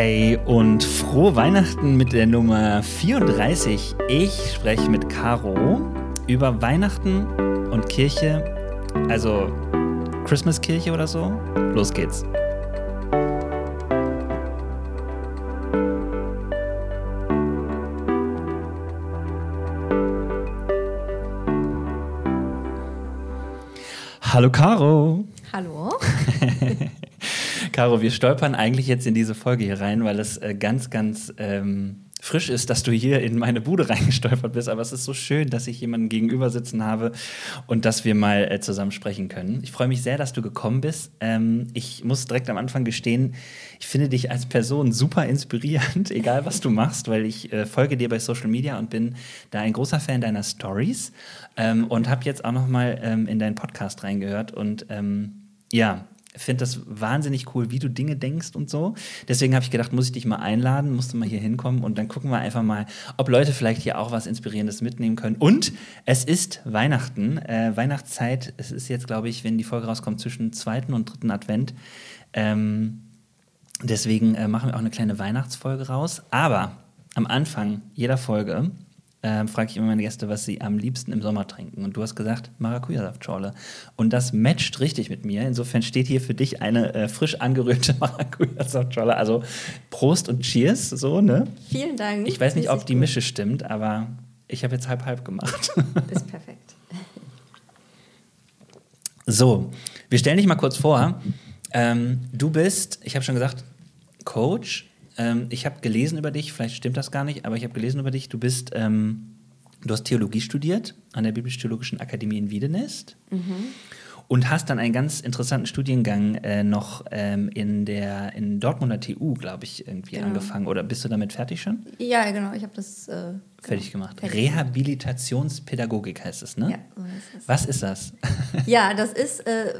Hey und frohe Weihnachten mit der Nummer 34. Ich spreche mit Caro über Weihnachten und Kirche, also Christmas-Kirche oder so. Los geht's. Hallo Caro. Hallo. Caro, wir stolpern eigentlich jetzt in diese Folge hier rein, weil es äh, ganz, ganz ähm, frisch ist, dass du hier in meine Bude reingestolpert bist. Aber es ist so schön, dass ich jemanden gegenüber sitzen habe und dass wir mal äh, zusammen sprechen können. Ich freue mich sehr, dass du gekommen bist. Ähm, ich muss direkt am Anfang gestehen, ich finde dich als Person super inspirierend, egal was du machst, weil ich äh, folge dir bei Social Media und bin da ein großer Fan deiner Stories ähm, und habe jetzt auch noch mal ähm, in deinen Podcast reingehört und ähm, ja, finde das wahnsinnig cool, wie du Dinge denkst und so. Deswegen habe ich gedacht, muss ich dich mal einladen, musst du mal hier hinkommen und dann gucken wir einfach mal, ob Leute vielleicht hier auch was Inspirierendes mitnehmen können. Und es ist Weihnachten, äh, Weihnachtszeit. Es ist jetzt, glaube ich, wenn die Folge rauskommt, zwischen zweiten und dritten Advent. Ähm, deswegen äh, machen wir auch eine kleine Weihnachtsfolge raus. Aber am Anfang jeder Folge äh, frage ich immer meine Gäste, was sie am liebsten im Sommer trinken. Und du hast gesagt Maracuja-Saftschorle. Und das matcht richtig mit mir. Insofern steht hier für dich eine äh, frisch angerührte Maracuja-Saftschorle. Also Prost und Cheers, so, ne? Vielen Dank. Ich weiß nicht, ob die gut. Mische stimmt, aber ich habe jetzt halb-halb gemacht. Ist perfekt. So, wir stellen dich mal kurz vor. Ähm, du bist, ich habe schon gesagt, Coach, ähm, ich habe gelesen über dich, vielleicht stimmt das gar nicht, aber ich habe gelesen über dich, du bist, ähm, du hast Theologie studiert an der Biblisch-Theologischen Akademie in Wiedenest. Mhm. Und hast dann einen ganz interessanten Studiengang äh, noch ähm, in der in Dortmunder TU, glaube ich, irgendwie genau. angefangen. Oder bist du damit fertig schon? Ja, genau. Ich habe das äh, fertig genau. gemacht. Fertig. Rehabilitationspädagogik heißt es, ne? Ja, so heißt es. Was ist das? ja, das ist, äh,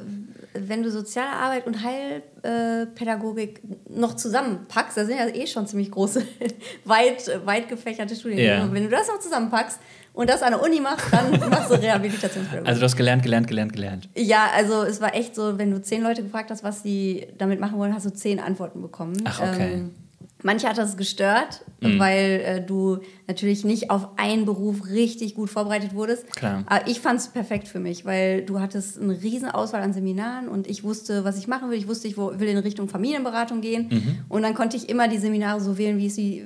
wenn du soziale Arbeit und Heilpädagogik noch zusammenpackst, da sind ja eh schon ziemlich große, weit, weit gefächerte Studien. Ja. Wenn du das noch zusammenpackst und das an der Uni machst, dann machst du Rehabilitationspädagogik. Also du hast gelernt, gelernt, gelernt, gelernt. Ja, also es war echt so, wenn du zehn Leute gefragt hast, was sie damit machen wollen, hast du zehn Antworten bekommen. Ach, okay. Ähm, Manche hat das gestört, mhm. weil äh, du natürlich nicht auf einen Beruf richtig gut vorbereitet wurdest. Klar. Aber ich fand es perfekt für mich, weil du hattest eine riesen Auswahl an Seminaren und ich wusste, was ich machen will. Ich wusste, ich will in Richtung Familienberatung gehen. Mhm. Und dann konnte ich immer die Seminare so wählen, wie sie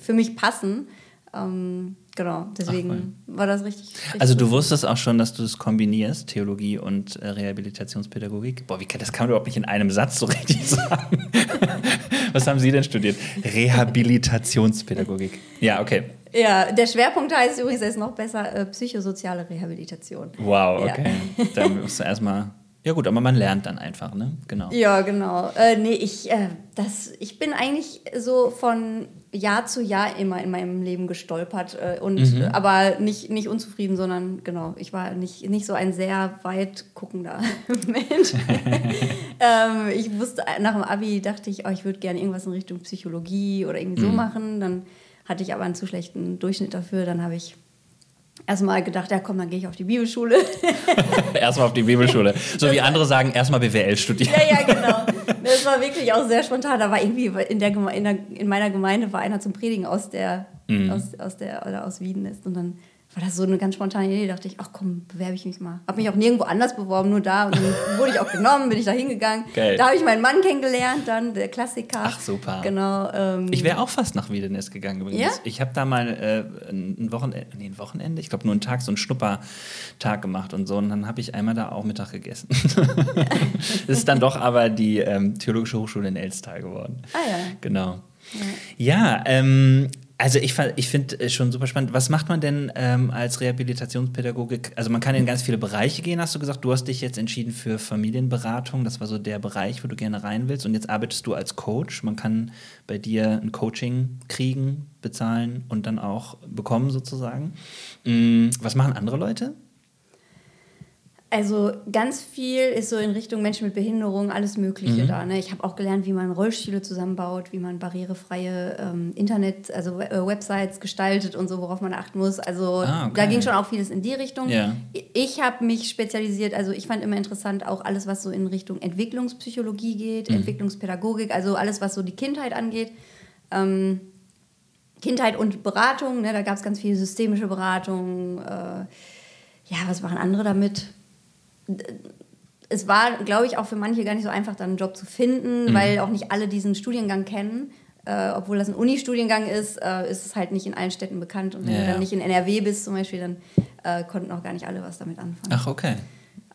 für mich passen. Ähm, genau, deswegen Ach, war das richtig, richtig. Also du wusstest auch schon, dass du es kombinierst, Theologie und äh, Rehabilitationspädagogik. Boah, wie kann, das kann man überhaupt nicht in einem Satz so richtig sagen. Was haben Sie denn studiert? Rehabilitationspädagogik. Ja, okay. Ja, der Schwerpunkt heißt übrigens ist noch besser äh, psychosoziale Rehabilitation. Wow, okay. Ja. Da musst du erstmal ja gut, aber man lernt dann einfach, ne? Genau. Ja, genau. Äh, nee, ich, äh, das, ich bin eigentlich so von Jahr zu Jahr immer in meinem Leben gestolpert äh, und mhm. aber nicht, nicht unzufrieden, sondern genau, ich war nicht, nicht so ein sehr weit guckender Mensch. ähm, ich wusste, nach dem Abi dachte ich, oh, ich würde gerne irgendwas in Richtung Psychologie oder irgendwie mhm. so machen. Dann hatte ich aber einen zu schlechten Durchschnitt dafür. Dann habe ich erstmal gedacht, ja komm, dann gehe ich auf die Bibelschule. erstmal auf die Bibelschule. So wie andere sagen, erstmal BWL studieren. Ja, ja, genau. Das war wirklich auch sehr spontan. Da war irgendwie in, der, in, der, in meiner Gemeinde war einer zum Predigen aus der, mhm. aus, aus der oder aus Wien ist. Und dann war das so eine ganz spontane Idee. Da dachte ich, ach komm, bewerbe ich mich mal. Habe mich auch nirgendwo anders beworben, nur da. Und dann wurde ich auch genommen, bin ich da hingegangen. Da habe ich meinen Mann kennengelernt, dann der Klassiker. Ach super. Genau. Ähm, ich wäre auch fast nach Wiedenest gegangen übrigens. Ja? Ich habe da mal äh, ein Wochenende, nee, ein Wochenende, ich glaube nur einen Tag, so einen Schnuppertag gemacht und so. Und dann habe ich einmal da auch Mittag gegessen. das ist dann doch aber die ähm, Theologische Hochschule in Elstal geworden. Ah ja. Genau. Ja, ja ähm, also ich, ich finde es schon super spannend. Was macht man denn ähm, als Rehabilitationspädagogik? Also man kann in ganz viele Bereiche gehen, hast du gesagt. Du hast dich jetzt entschieden für Familienberatung. Das war so der Bereich, wo du gerne rein willst. Und jetzt arbeitest du als Coach. Man kann bei dir ein Coaching kriegen, bezahlen und dann auch bekommen sozusagen. Mhm. Was machen andere Leute? Also ganz viel ist so in Richtung Menschen mit Behinderung, alles Mögliche mhm. da. Ne? Ich habe auch gelernt, wie man Rollstühle zusammenbaut, wie man barrierefreie ähm, Internet, also äh, Websites gestaltet und so, worauf man achten muss. Also ah, okay. da ging schon auch vieles in die Richtung. Ja. Ich habe mich spezialisiert, also ich fand immer interessant auch alles, was so in Richtung Entwicklungspsychologie geht, mhm. Entwicklungspädagogik, also alles, was so die Kindheit angeht. Ähm, Kindheit und Beratung, ne? da gab es ganz viel systemische Beratung. Äh, ja, was machen andere damit? Es war, glaube ich, auch für manche gar nicht so einfach, dann einen Job zu finden, mhm. weil auch nicht alle diesen Studiengang kennen. Äh, obwohl das ein Uni-Studiengang ist, äh, ist es halt nicht in allen Städten bekannt. Und wenn ja, du dann nicht in NRW bist zum Beispiel, dann äh, konnten auch gar nicht alle was damit anfangen. Ach, okay.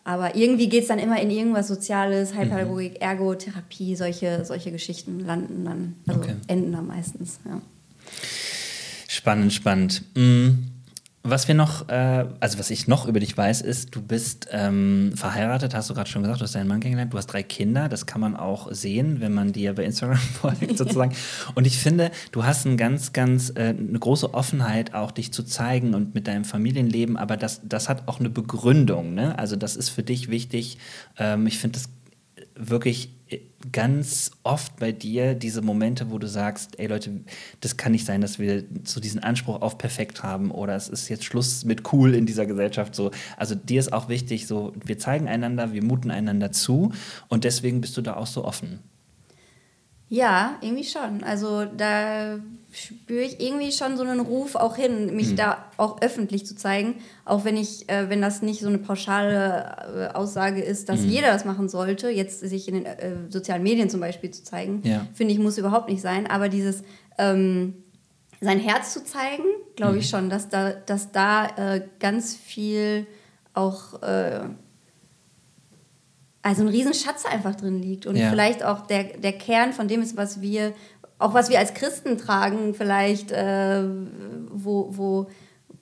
Aber irgendwie geht es dann immer in irgendwas Soziales, Heilpädagogik, mhm. Ergotherapie, solche, solche Geschichten landen dann, also okay. enden dann meistens. Ja. Spannend, spannend. Mhm. Was wir noch, äh, also was ich noch über dich weiß, ist, du bist ähm, verheiratet, hast du gerade schon gesagt, du hast deinen Mann kennengelernt, du hast drei Kinder, das kann man auch sehen, wenn man dir bei Instagram folgt sozusagen. und ich finde, du hast ein ganz, ganz, äh, eine große Offenheit auch, dich zu zeigen und mit deinem Familienleben, aber das, das hat auch eine Begründung, ne? Also das ist für dich wichtig. Ähm, ich finde das wirklich ganz oft bei dir diese Momente, wo du sagst, ey Leute, das kann nicht sein, dass wir so diesen Anspruch auf perfekt haben oder es ist jetzt Schluss mit cool in dieser Gesellschaft so. Also dir ist auch wichtig, so wir zeigen einander, wir muten einander zu und deswegen bist du da auch so offen. Ja, irgendwie schon. Also da spüre ich irgendwie schon so einen Ruf auch hin, mich mhm. da auch öffentlich zu zeigen, auch wenn ich, äh, wenn das nicht so eine pauschale äh, Aussage ist, dass mhm. jeder das machen sollte, jetzt sich in den äh, sozialen Medien zum Beispiel zu zeigen, ja. finde ich, muss überhaupt nicht sein. Aber dieses ähm, sein Herz zu zeigen, glaube mhm. ich schon, dass da, dass da äh, ganz viel auch äh, also ein Riesenschatz einfach drin liegt und ja. vielleicht auch der, der Kern von dem ist, was wir auch was wir als Christen tragen, vielleicht, äh, wo, wo,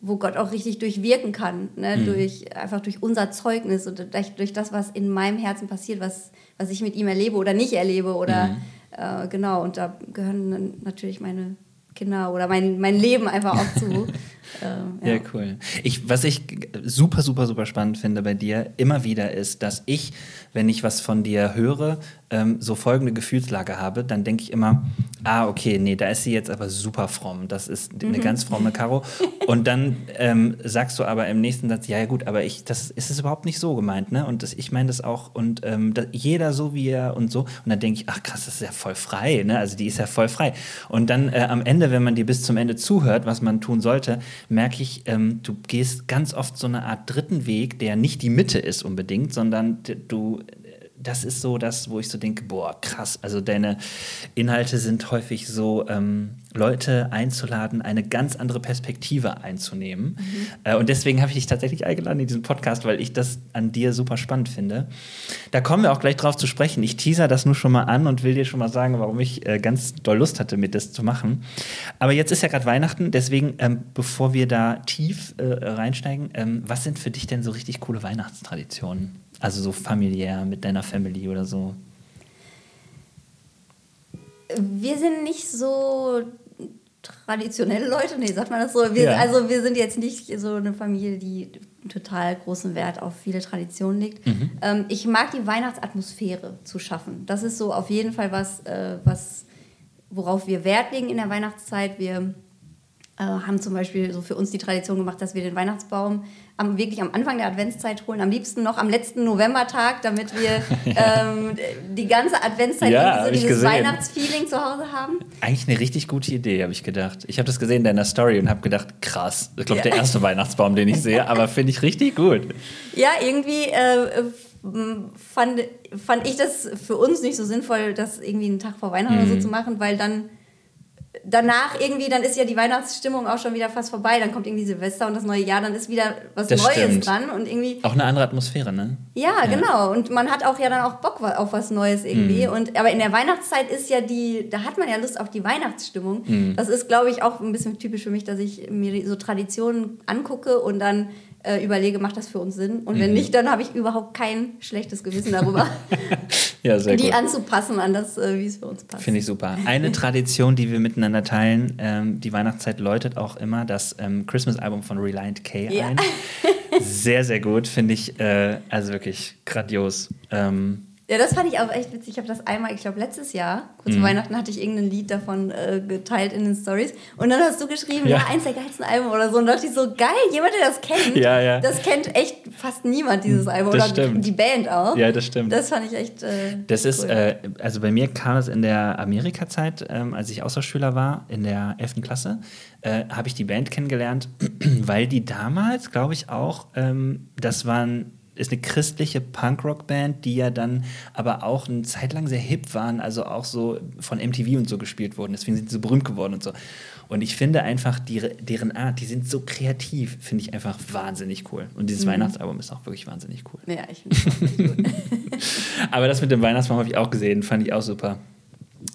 wo Gott auch richtig durchwirken kann, ne? Mhm. durch, einfach durch unser Zeugnis und durch, durch, das, was in meinem Herzen passiert, was, was ich mit ihm erlebe oder nicht erlebe. Oder mhm. äh, genau, und da gehören natürlich meine Kinder oder mein, mein Leben einfach auch zu. äh, ja. ja. cool. Ich, was ich super, super, super spannend finde bei dir immer wieder ist, dass ich, wenn ich was von dir höre, ähm, so folgende Gefühlslage habe, dann denke ich immer, ah, okay, nee, da ist sie jetzt aber super fromm. Das ist eine mhm. ganz fromme Karo. Und dann ähm, sagst du aber im nächsten Satz, ja, ja gut, aber ich, das ist es überhaupt nicht so gemeint, ne? Und das, ich meine das auch und ähm, das, jeder so wie er und so. Und dann denke ich, ach krass, das ist ja voll frei, ne? Also die ist ja voll frei. Und dann äh, am Ende, wenn man dir bis zum Ende zuhört, was man tun sollte, merke ich, ähm, du gehst ganz oft so eine Art dritten Weg, der nicht die Mitte ist unbedingt, sondern du das ist so das, wo ich so denke, boah, krass. Also deine Inhalte sind häufig so, ähm, Leute einzuladen, eine ganz andere Perspektive einzunehmen. Mhm. Äh, und deswegen habe ich dich tatsächlich eingeladen in diesen Podcast, weil ich das an dir super spannend finde. Da kommen wir auch gleich drauf zu sprechen. Ich teaser das nur schon mal an und will dir schon mal sagen, warum ich äh, ganz doll Lust hatte, mit das zu machen. Aber jetzt ist ja gerade Weihnachten, deswegen, ähm, bevor wir da tief äh, reinsteigen, ähm, was sind für dich denn so richtig coole Weihnachtstraditionen? Also so familiär mit deiner Family oder so? Wir sind nicht so traditionelle Leute, nee, sagt man das so. Wir, ja. Also wir sind jetzt nicht so eine Familie, die total großen Wert auf viele Traditionen legt. Mhm. Ähm, ich mag die Weihnachtsatmosphäre zu schaffen. Das ist so auf jeden Fall was, äh, was worauf wir Wert legen in der Weihnachtszeit. Wir äh, haben zum Beispiel so für uns die Tradition gemacht, dass wir den Weihnachtsbaum am, wirklich am Anfang der Adventszeit holen, am liebsten noch am letzten Novembertag, damit wir ähm, die ganze Adventszeit ja, so dieses. Weihnachtsfeeling zu Hause haben. Eigentlich eine richtig gute Idee, habe ich gedacht. Ich habe das gesehen in deiner Story und habe gedacht, krass, ich glaube, ja. der erste Weihnachtsbaum, den ich sehe, aber finde ich richtig gut. Ja, irgendwie äh, fand, fand ich das für uns nicht so sinnvoll, das irgendwie einen Tag vor Weihnachten mhm. oder so zu machen, weil dann danach irgendwie, dann ist ja die Weihnachtsstimmung auch schon wieder fast vorbei. Dann kommt irgendwie Silvester und das neue Jahr, dann ist wieder was das Neues stimmt. dran und irgendwie. Auch eine andere Atmosphäre, ne? Ja, ja, genau. Und man hat auch ja dann auch Bock auf was Neues irgendwie. Mhm. Und aber in der Weihnachtszeit ist ja die, da hat man ja Lust auf die Weihnachtsstimmung. Mhm. Das ist, glaube ich, auch ein bisschen typisch für mich, dass ich mir so Traditionen angucke und dann äh, überlege, macht das für uns Sinn? Und wenn mhm. nicht, dann habe ich überhaupt kein schlechtes Gewissen darüber. Ja, sehr die gut. anzupassen an das, äh, wie es für uns passt. Finde ich super. Eine Tradition, die wir miteinander teilen, ähm, die Weihnachtszeit läutet auch immer das ähm, Christmas-Album von Reliant K Ja. ein. Sehr, sehr gut, finde ich. Äh, also wirklich grandios. Ähm, Ja, das fand ich auch echt witzig. Ich habe das einmal, ich glaube, letztes Jahr, kurz Mhm. vor Weihnachten, hatte ich irgendein Lied davon äh, geteilt in den Stories. Und dann hast du geschrieben, Ja. ja. eins der geilsten Alben oder so. Und da dachte ich so, geil, jemand, der das kennt. Ja, ja. Das kennt echt fast niemand, dieses Album. Das oder stimmt. die Band auch. Ja, das stimmt. Das fand ich echt. Äh, Das ist, cool. äh, also bei mir kam es in der Amerika-Zeit, ähm, als ich Austauschschüler war, in der 11. Klasse, äh, habe ich die Band kennengelernt, weil die damals, glaube ich, auch, ähm, das waren ist eine christliche Punkrock-Band, die ja dann aber auch eine Zeit lang sehr hip waren, also auch so von MTV und so gespielt wurden. Deswegen sind sie so berühmt geworden und so. Und ich finde einfach, die, deren Art, die sind so kreativ, finde ich einfach wahnsinnig cool. Und dieses Weihnachtsalbum ist auch wirklich wahnsinnig cool. ja, ich finde echt gut. Aber das mit dem Weihnachtsbaum habe ich auch gesehen, fand ich auch super.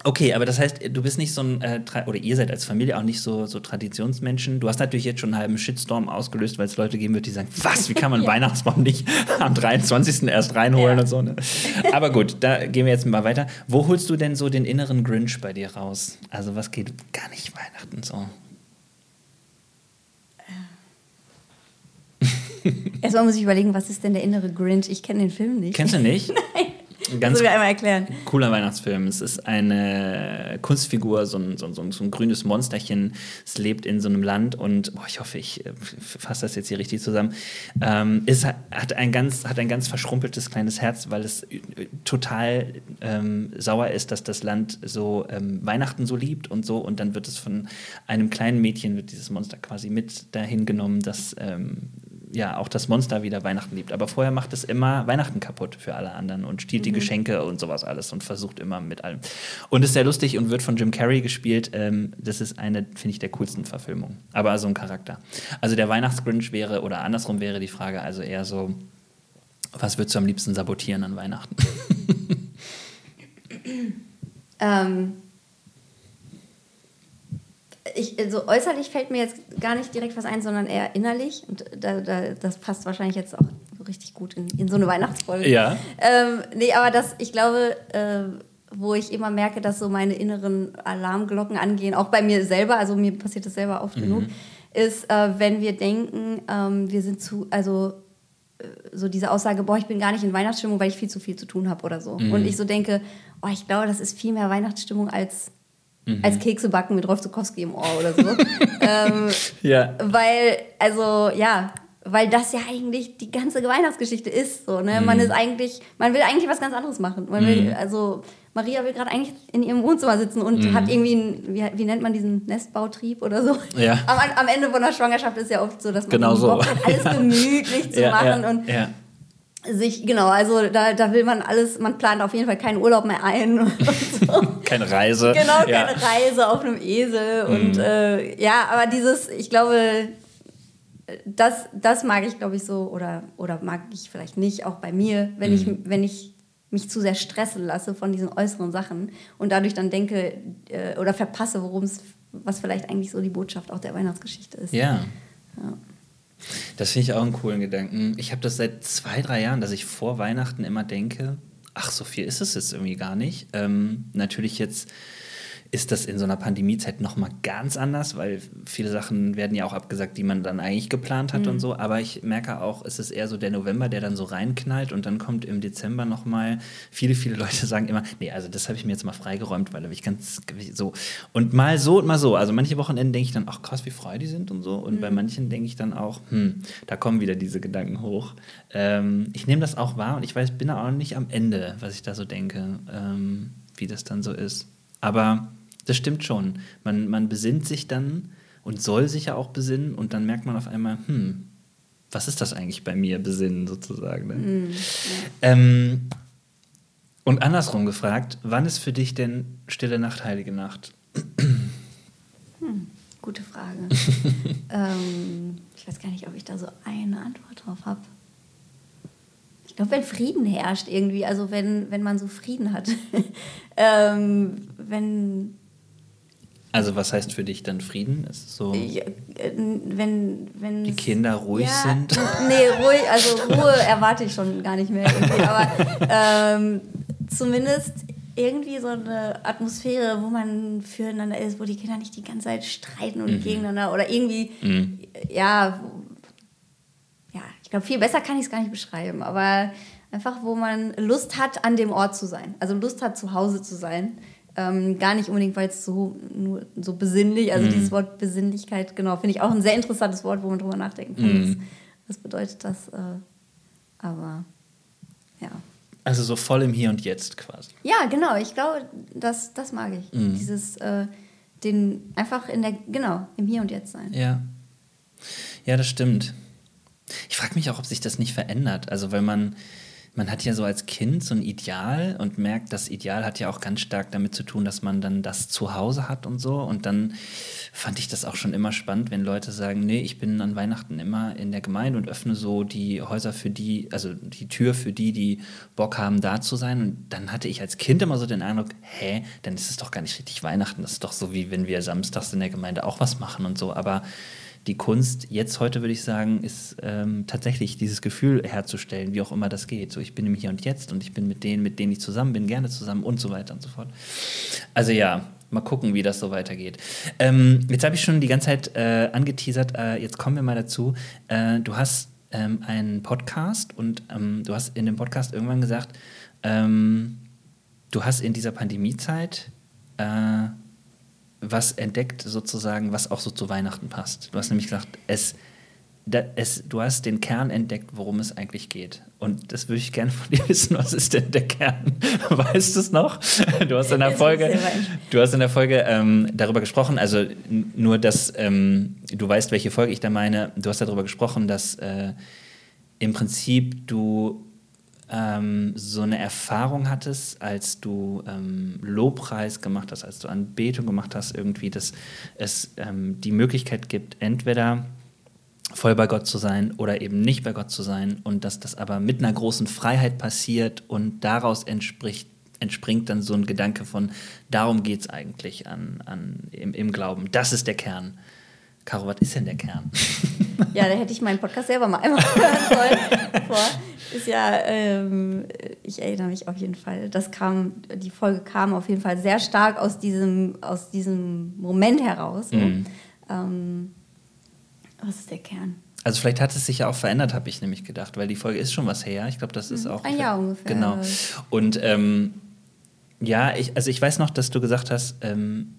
Okay, aber das heißt, du bist nicht so ein, äh, oder ihr seid als Familie auch nicht so, so Traditionsmenschen. Du hast natürlich jetzt schon einen halben Shitstorm ausgelöst, weil es Leute geben wird, die sagen, was, wie kann man Ja. Weihnachtsbaum nicht am 23. erst reinholen Ja. und so. Ne? Aber gut, da gehen wir jetzt mal weiter. Wo holst du denn so den inneren Grinch bei dir raus? Also was geht gar nicht Weihnachten so? Erstmal muss ich überlegen, was ist denn der innere Grinch? Ich kenne den Film nicht. Kennst du nicht? Nein. Ganz mir einmal erklären? Cooler Weihnachtsfilm. Es ist eine Kunstfigur, so ein, so ein, so ein, grünes Monsterchen. Es lebt in so einem Land und boah, ich hoffe, ich äh, fasse das jetzt hier richtig zusammen. Ähm, es hat, hat, ein ganz, hat ein ganz verschrumpeltes kleines Herz, weil es äh, total ähm, sauer ist, dass das Land so ähm, Weihnachten so liebt und so. Und dann wird es von einem kleinen Mädchen, wird dieses Monster quasi mit dahin genommen, dass ähm, ja auch das Monster wieder Weihnachten liebt. Aber vorher macht es immer Weihnachten kaputt für alle anderen und stiehlt die Geschenke und sowas alles und versucht immer mit allem. Und ist sehr lustig und wird von Jim Carrey gespielt. Ähm, das ist eine, finde ich, der coolsten Verfilmungen. Aber so ein Charakter. Also der Weihnachtsgrinch wäre, oder andersrum wäre die Frage, also eher so, was würdest du am liebsten sabotieren an Weihnachten? Ähm, ich, also äußerlich fällt mir jetzt gar nicht direkt was ein, sondern eher innerlich. Und da, da, das passt wahrscheinlich jetzt auch so richtig gut in, in so eine Weihnachtsfolge. Ja. Ähm, nee, aber das, ich glaube, äh, wo ich immer merke, dass so meine inneren Alarmglocken angehen, auch bei mir selber, also mir passiert das selber oft genug, ist, äh, wenn wir denken, ähm, wir sind zu, also äh, so diese Aussage, boah, ich bin gar nicht in Weihnachtsstimmung, weil ich viel zu viel zu tun habe oder so. Und ich so denke, oh, ich glaube, das ist viel mehr Weihnachtsstimmung als, als Kekse backen mit Rolf Zukowski im Ohr oder so. ähm, ja. weil, also, ja, weil das ja eigentlich die ganze Weihnachtsgeschichte ist. So, ne? Man ist eigentlich, man will eigentlich was ganz anderes machen. Man will, also, Maria will gerade eigentlich in ihrem Wohnzimmer sitzen und hat irgendwie, einen, wie, wie nennt man diesen Nestbautrieb oder so. Ja. Am, am Ende von der Schwangerschaft ist ja oft so, dass man Genau so. Bock hat, alles gemütlich zu ja, machen ja, und ja. Sich, genau, also da, da will man alles, man plant auf jeden Fall keinen Urlaub mehr ein so. Keine Reise. Genau, ja. keine Reise auf einem Esel. Und äh, ja, aber dieses, ich glaube, das, das mag ich, glaube ich, so, oder, oder mag ich vielleicht nicht, auch bei mir, wenn, ich, wenn ich mich zu sehr stressen lasse von diesen äußeren Sachen und dadurch dann denke äh, oder verpasse, worum es, was vielleicht eigentlich so die Botschaft auch der Weihnachtsgeschichte ist. Ja. Ja. Das finde ich auch einen coolen Gedanken. Ich habe das seit zwei, drei Jahren, dass ich vor Weihnachten immer denke, ach, so viel ist es jetzt irgendwie gar nicht. Ähm, natürlich jetzt ist das in so einer Pandemiezeit noch mal ganz anders, weil viele Sachen werden ja auch abgesagt, die man dann eigentlich geplant hat und so. Aber ich merke auch, es ist eher so der November, der dann so reinknallt und dann kommt im Dezember noch mal viele, viele Leute sagen immer, nee, also das habe ich mir jetzt mal freigeräumt, weil da bin ich ganz so. Und mal so und mal so. Also manche Wochenenden denke ich dann, ach krass, wie frei die sind und so. Und bei manchen denke ich dann auch, hm, da kommen wieder diese Gedanken hoch. Ähm, ich nehme das auch wahr und ich weiß, bin da auch nicht am Ende, was ich da so denke, ähm, wie das dann so ist. Aber das stimmt schon. Man, man besinnt sich dann und soll sich ja auch besinnen und dann merkt man auf einmal, hm, was ist das eigentlich bei mir, besinnen sozusagen. Ne? ähm, und andersrum gefragt, wann ist für dich denn Stille Nacht, Heilige Nacht? Gute Frage. ähm, ich weiß gar nicht, ob ich da so eine Antwort drauf habe. Ich glaube, wenn Frieden herrscht irgendwie, also wenn, wenn man so Frieden hat. ähm, wenn, Also was heißt für dich dann Frieden? Ist es so, ja, äh, wenn, wenn die Kinder ruhig ja, sind? Nee, ruhig, also Ruhe erwarte ich schon gar nicht mehr. Aber ähm, zumindest irgendwie so eine Atmosphäre, wo man füreinander ist, wo die Kinder nicht die ganze Zeit streiten und mhm. gegeneinander oder irgendwie, mhm. ja, ja, ich glaube, viel besser kann ich es gar nicht beschreiben, aber einfach, wo man Lust hat, an dem Ort zu sein. Also Lust hat, zu Hause zu sein. Ähm, gar nicht unbedingt, weil es so, nur so besinnlich, also mhm. dieses Wort Besinnlichkeit, genau, finde ich auch ein sehr interessantes Wort, wo man drüber nachdenken kann. Mhm. Was, was, bedeutet das? Äh, aber ja. Also so voll im Hier und Jetzt quasi. Ja, genau. Ich glaube, das, das mag ich. Mhm. Dieses, äh, den einfach in der, genau, im Hier und Jetzt sein. Ja. Ja, das stimmt. Ich frage mich auch, ob sich das nicht verändert. Also, weil man, man hat ja so als Kind so ein Ideal und merkt, das Ideal hat ja auch ganz stark damit zu tun, dass man dann das zu Hause hat und so. Und dann fand ich das auch schon immer spannend, wenn Leute sagen, nee, ich bin an Weihnachten immer in der Gemeinde und öffne so die Häuser für die, also die Tür für die, die Bock haben, da zu sein. Und dann hatte ich als Kind immer so den Eindruck, hä, dann ist es doch gar nicht richtig Weihnachten. Das ist doch so, wie wenn wir samstags in der Gemeinde auch was machen und so. Aber die Kunst jetzt heute, würde ich sagen, ist ähm, tatsächlich dieses Gefühl herzustellen, wie auch immer das geht. So, ich bin im Hier und Jetzt und ich bin mit denen, mit denen ich zusammen bin, gerne zusammen und so weiter und so fort. Also ja, mal gucken, wie das so weitergeht. Ähm, jetzt habe ich schon die ganze Zeit äh, angeteasert, äh, jetzt kommen wir mal dazu. Äh, du hast ähm, einen Podcast und ähm, du hast in dem Podcast irgendwann gesagt, ähm, du hast in dieser Pandemiezeit äh, was entdeckt, sozusagen, was auch so zu Weihnachten passt. Du hast nämlich gesagt, es, da, es, du hast den Kern entdeckt, worum es eigentlich geht. Und das würde ich gerne von dir wissen, was ist denn der Kern? Weißt du es noch? Du hast in der Folge, du hast in der Folge ähm, darüber gesprochen, also nur, dass ähm, du weißt, welche Folge ich da meine. Du hast darüber gesprochen, dass äh, im Prinzip du ähm, so eine Erfahrung hattest, als du ähm, Lobpreis gemacht hast, als du Anbetung gemacht hast, irgendwie, dass es ähm, die Möglichkeit gibt, entweder voll bei Gott zu sein oder eben nicht bei Gott zu sein und dass das aber mit einer großen Freiheit passiert und daraus entspricht, entspringt dann so ein Gedanke von, darum geht es eigentlich an, an, im, im Glauben. Das ist der Kern. Caro, was ist denn der Kern? Ja, da hätte ich meinen Podcast selber mal einmal hören sollen. Vor. Ist ja, ähm, ich erinnere mich auf jeden Fall. Das kam, die Folge kam auf jeden Fall sehr stark aus diesem, aus diesem Moment heraus. Mhm. Ähm, was ist der Kern? Also vielleicht hat es sich ja auch verändert, habe ich nämlich gedacht, weil die Folge ist schon was her. Ich glaube, das ist mhm. auch ein Jahr ungefähr. Genau. Und ähm, ja, ich, also ich weiß noch, dass du gesagt hast, ähm,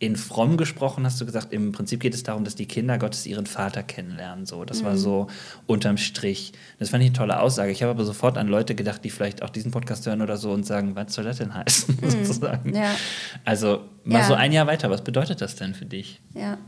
in fromm gesprochen hast du gesagt, im Prinzip geht es darum, dass die Kinder Gottes ihren Vater kennenlernen. So, das mhm. war so unterm Strich. Das fand ich eine tolle Aussage. Ich habe aber sofort an Leute gedacht, die vielleicht auch diesen Podcast hören oder so und sagen, was soll das denn heißen? Mhm. sozusagen. Ja. Also mal ja. so ein Jahr weiter. Was bedeutet das denn für dich? Ja.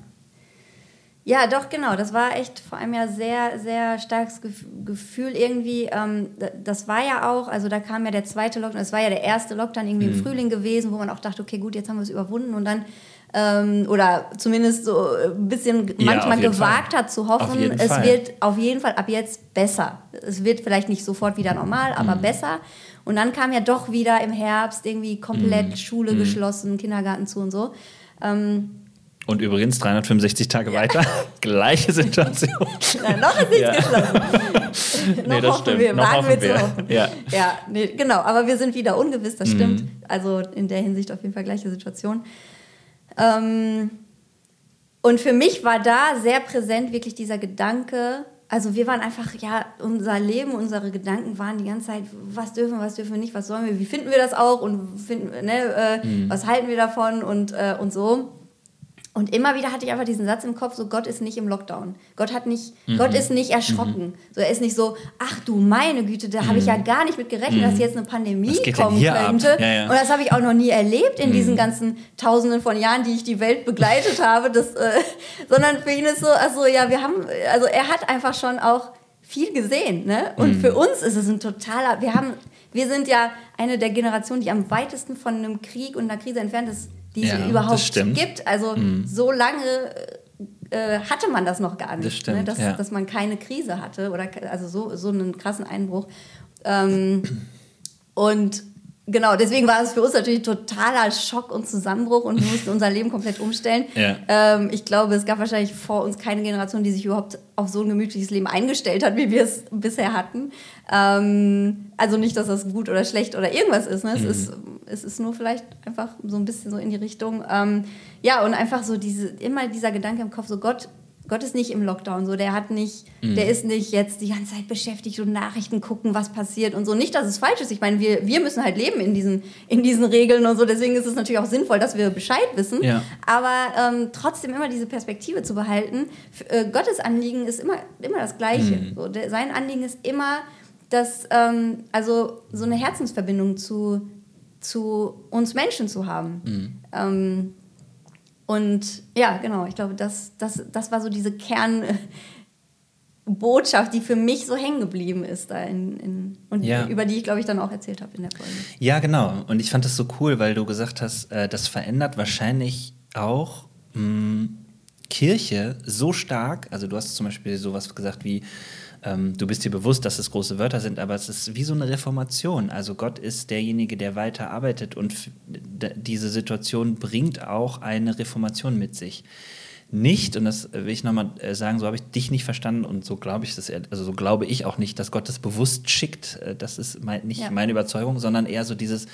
Ja, doch, genau. Das war echt vor allem ja sehr, sehr starkes Gefühl irgendwie. Ähm, das war ja auch, also da kam ja der zweite Lockdown, es war ja der erste Lockdown irgendwie mhm. im Frühling gewesen, wo man auch dachte, okay, gut, jetzt haben wir es überwunden und dann ähm, oder zumindest so ein bisschen ja, manchmal gewagt Fall. hat zu hoffen, es Fall. wird auf jeden Fall ab jetzt besser. Es wird vielleicht nicht sofort wieder normal, aber mhm. besser. Und dann kam ja doch wieder im Herbst irgendwie komplett mhm. Schule mhm. geschlossen, Kindergarten zu und so. Ähm, und übrigens 365 Tage ja. weiter, gleiche Situation. Na, noch ist nichts ja. geschlossen. noch nee, das hoffen stimmt. wir, wagen wir, wir zu hoffen. Ja, ja nee, genau, aber wir sind wieder ungewiss, das mhm. stimmt. Also in der Hinsicht auf jeden Fall gleiche Situation. Ähm, und für mich war da sehr präsent wirklich dieser Gedanke, also wir waren einfach, ja, unser Leben, unsere Gedanken waren die ganze Zeit, was dürfen wir, was dürfen wir nicht, was sollen wir, wie finden wir das auch und finden, ne, äh, mhm. was halten wir davon und, äh, und so. Und immer wieder hatte ich einfach diesen Satz im Kopf, so Gott ist nicht im Lockdown. Gott hat nicht, mhm. Gott ist nicht erschrocken. Mhm. So, er ist nicht so, ach du meine Güte, da mhm. habe ich ja mhm. gar nicht mit gerechnet, dass mhm. jetzt eine Pandemie kommen könnte. Ja, ja. Und das habe ich auch noch nie erlebt in diesen mhm. ganzen Tausenden von Jahren, die ich die Welt begleitet habe. Das, äh, sondern für ihn ist so, also ja, wir haben, also er hat einfach schon auch viel gesehen. Ne? Und für uns ist es ein totaler, wir haben, wir sind ja eine der Generationen, die am weitesten von einem Krieg und einer Krise entfernt ist die ja, es überhaupt gibt. Also mhm. so lange äh, hatte man das noch gar nicht, das stimmt, ne? dass, ja. dass man keine Krise hatte oder also so, so einen krassen Einbruch. Ähm, und genau, deswegen war es für uns natürlich totaler Schock und Zusammenbruch und wir mussten unser Leben komplett umstellen. Ja. Ähm, ich glaube, es gab wahrscheinlich vor uns keine Generation, die sich überhaupt auf so ein gemütliches Leben eingestellt hat, wie wir es bisher hatten. Ähm, also nicht, dass das gut oder schlecht oder irgendwas ist. Ne? Es, Mhm. ist es ist nur vielleicht einfach so ein bisschen so in die Richtung. Ähm, ja, und einfach so diese, immer dieser Gedanke im Kopf, so Gott, Gott ist nicht im Lockdown, so der hat nicht, Mhm. der ist nicht jetzt die ganze Zeit beschäftigt und Nachrichten gucken, was passiert und so. Nicht, dass es falsch ist. Ich meine, wir, wir müssen halt leben in diesen, in diesen Regeln und so. Deswegen ist es natürlich auch sinnvoll, dass wir Bescheid wissen. Ja. Aber ähm, trotzdem immer diese Perspektive zu behalten. F- Äh, Gottes Anliegen ist immer, immer das Gleiche. Mhm. So, der, sein Anliegen ist immer, dass, ähm, also so eine Herzensverbindung zu, zu uns Menschen zu haben. Mhm. Ähm, und ja, genau, ich glaube, das, das, das war so diese Kernbotschaft, die für mich so hängen geblieben ist da in, in, und Ja. über die ich, glaube ich, dann auch erzählt habe in der Folge. Ja, genau. Und ich fand das so cool, weil du gesagt hast, äh, das verändert wahrscheinlich auch mh, Kirche so stark. Also du hast zum Beispiel sowas gesagt wie, ähm, du bist dir bewusst, dass es große Wörter sind, aber es ist wie so eine Reformation. Also Gott ist derjenige, der weiter arbeitet und diese Situation bringt auch eine Reformation mit sich. Nicht, und das will ich nochmal äh, sagen, so habe ich dich nicht verstanden und so glaube ich das, also so glaube ich auch nicht, dass Gott das bewusst schickt. Äh, Das ist mein, nicht Ja. meine Überzeugung, sondern eher so dieses,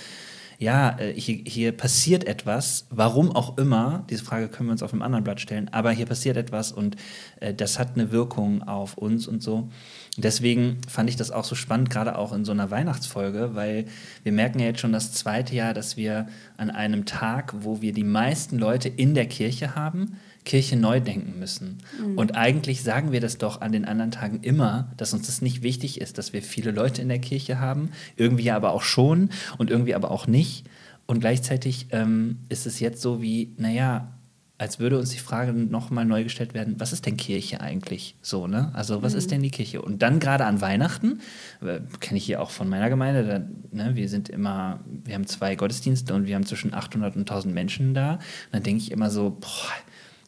ja, äh, hier, hier passiert etwas, warum auch immer, diese Frage können wir uns auf einem anderen Blatt stellen, aber hier passiert etwas und äh, das hat eine Wirkung auf uns und so. Deswegen fand ich das auch so spannend, gerade auch in so einer Weihnachtsfolge, weil wir merken ja jetzt schon das zweite Jahr, dass wir an einem Tag, wo wir die meisten Leute in der Kirche haben, Kirche neu denken müssen. Und eigentlich sagen wir das doch an den anderen Tagen immer, dass uns das nicht wichtig ist, dass wir viele Leute in der Kirche haben, irgendwie aber auch schon und irgendwie aber auch nicht. Und gleichzeitig ähm, ist es jetzt so wie, naja, als würde uns die Frage nochmal neu gestellt werden, was ist denn Kirche eigentlich? So, ne? Also, was ist denn die Kirche? Und dann gerade an Weihnachten, äh, kenne ich hier auch von meiner Gemeinde, da, ne, wir sind immer, wir haben zwei Gottesdienste und wir haben zwischen 800 und 1000 Menschen da. Und dann denke ich immer so, boah,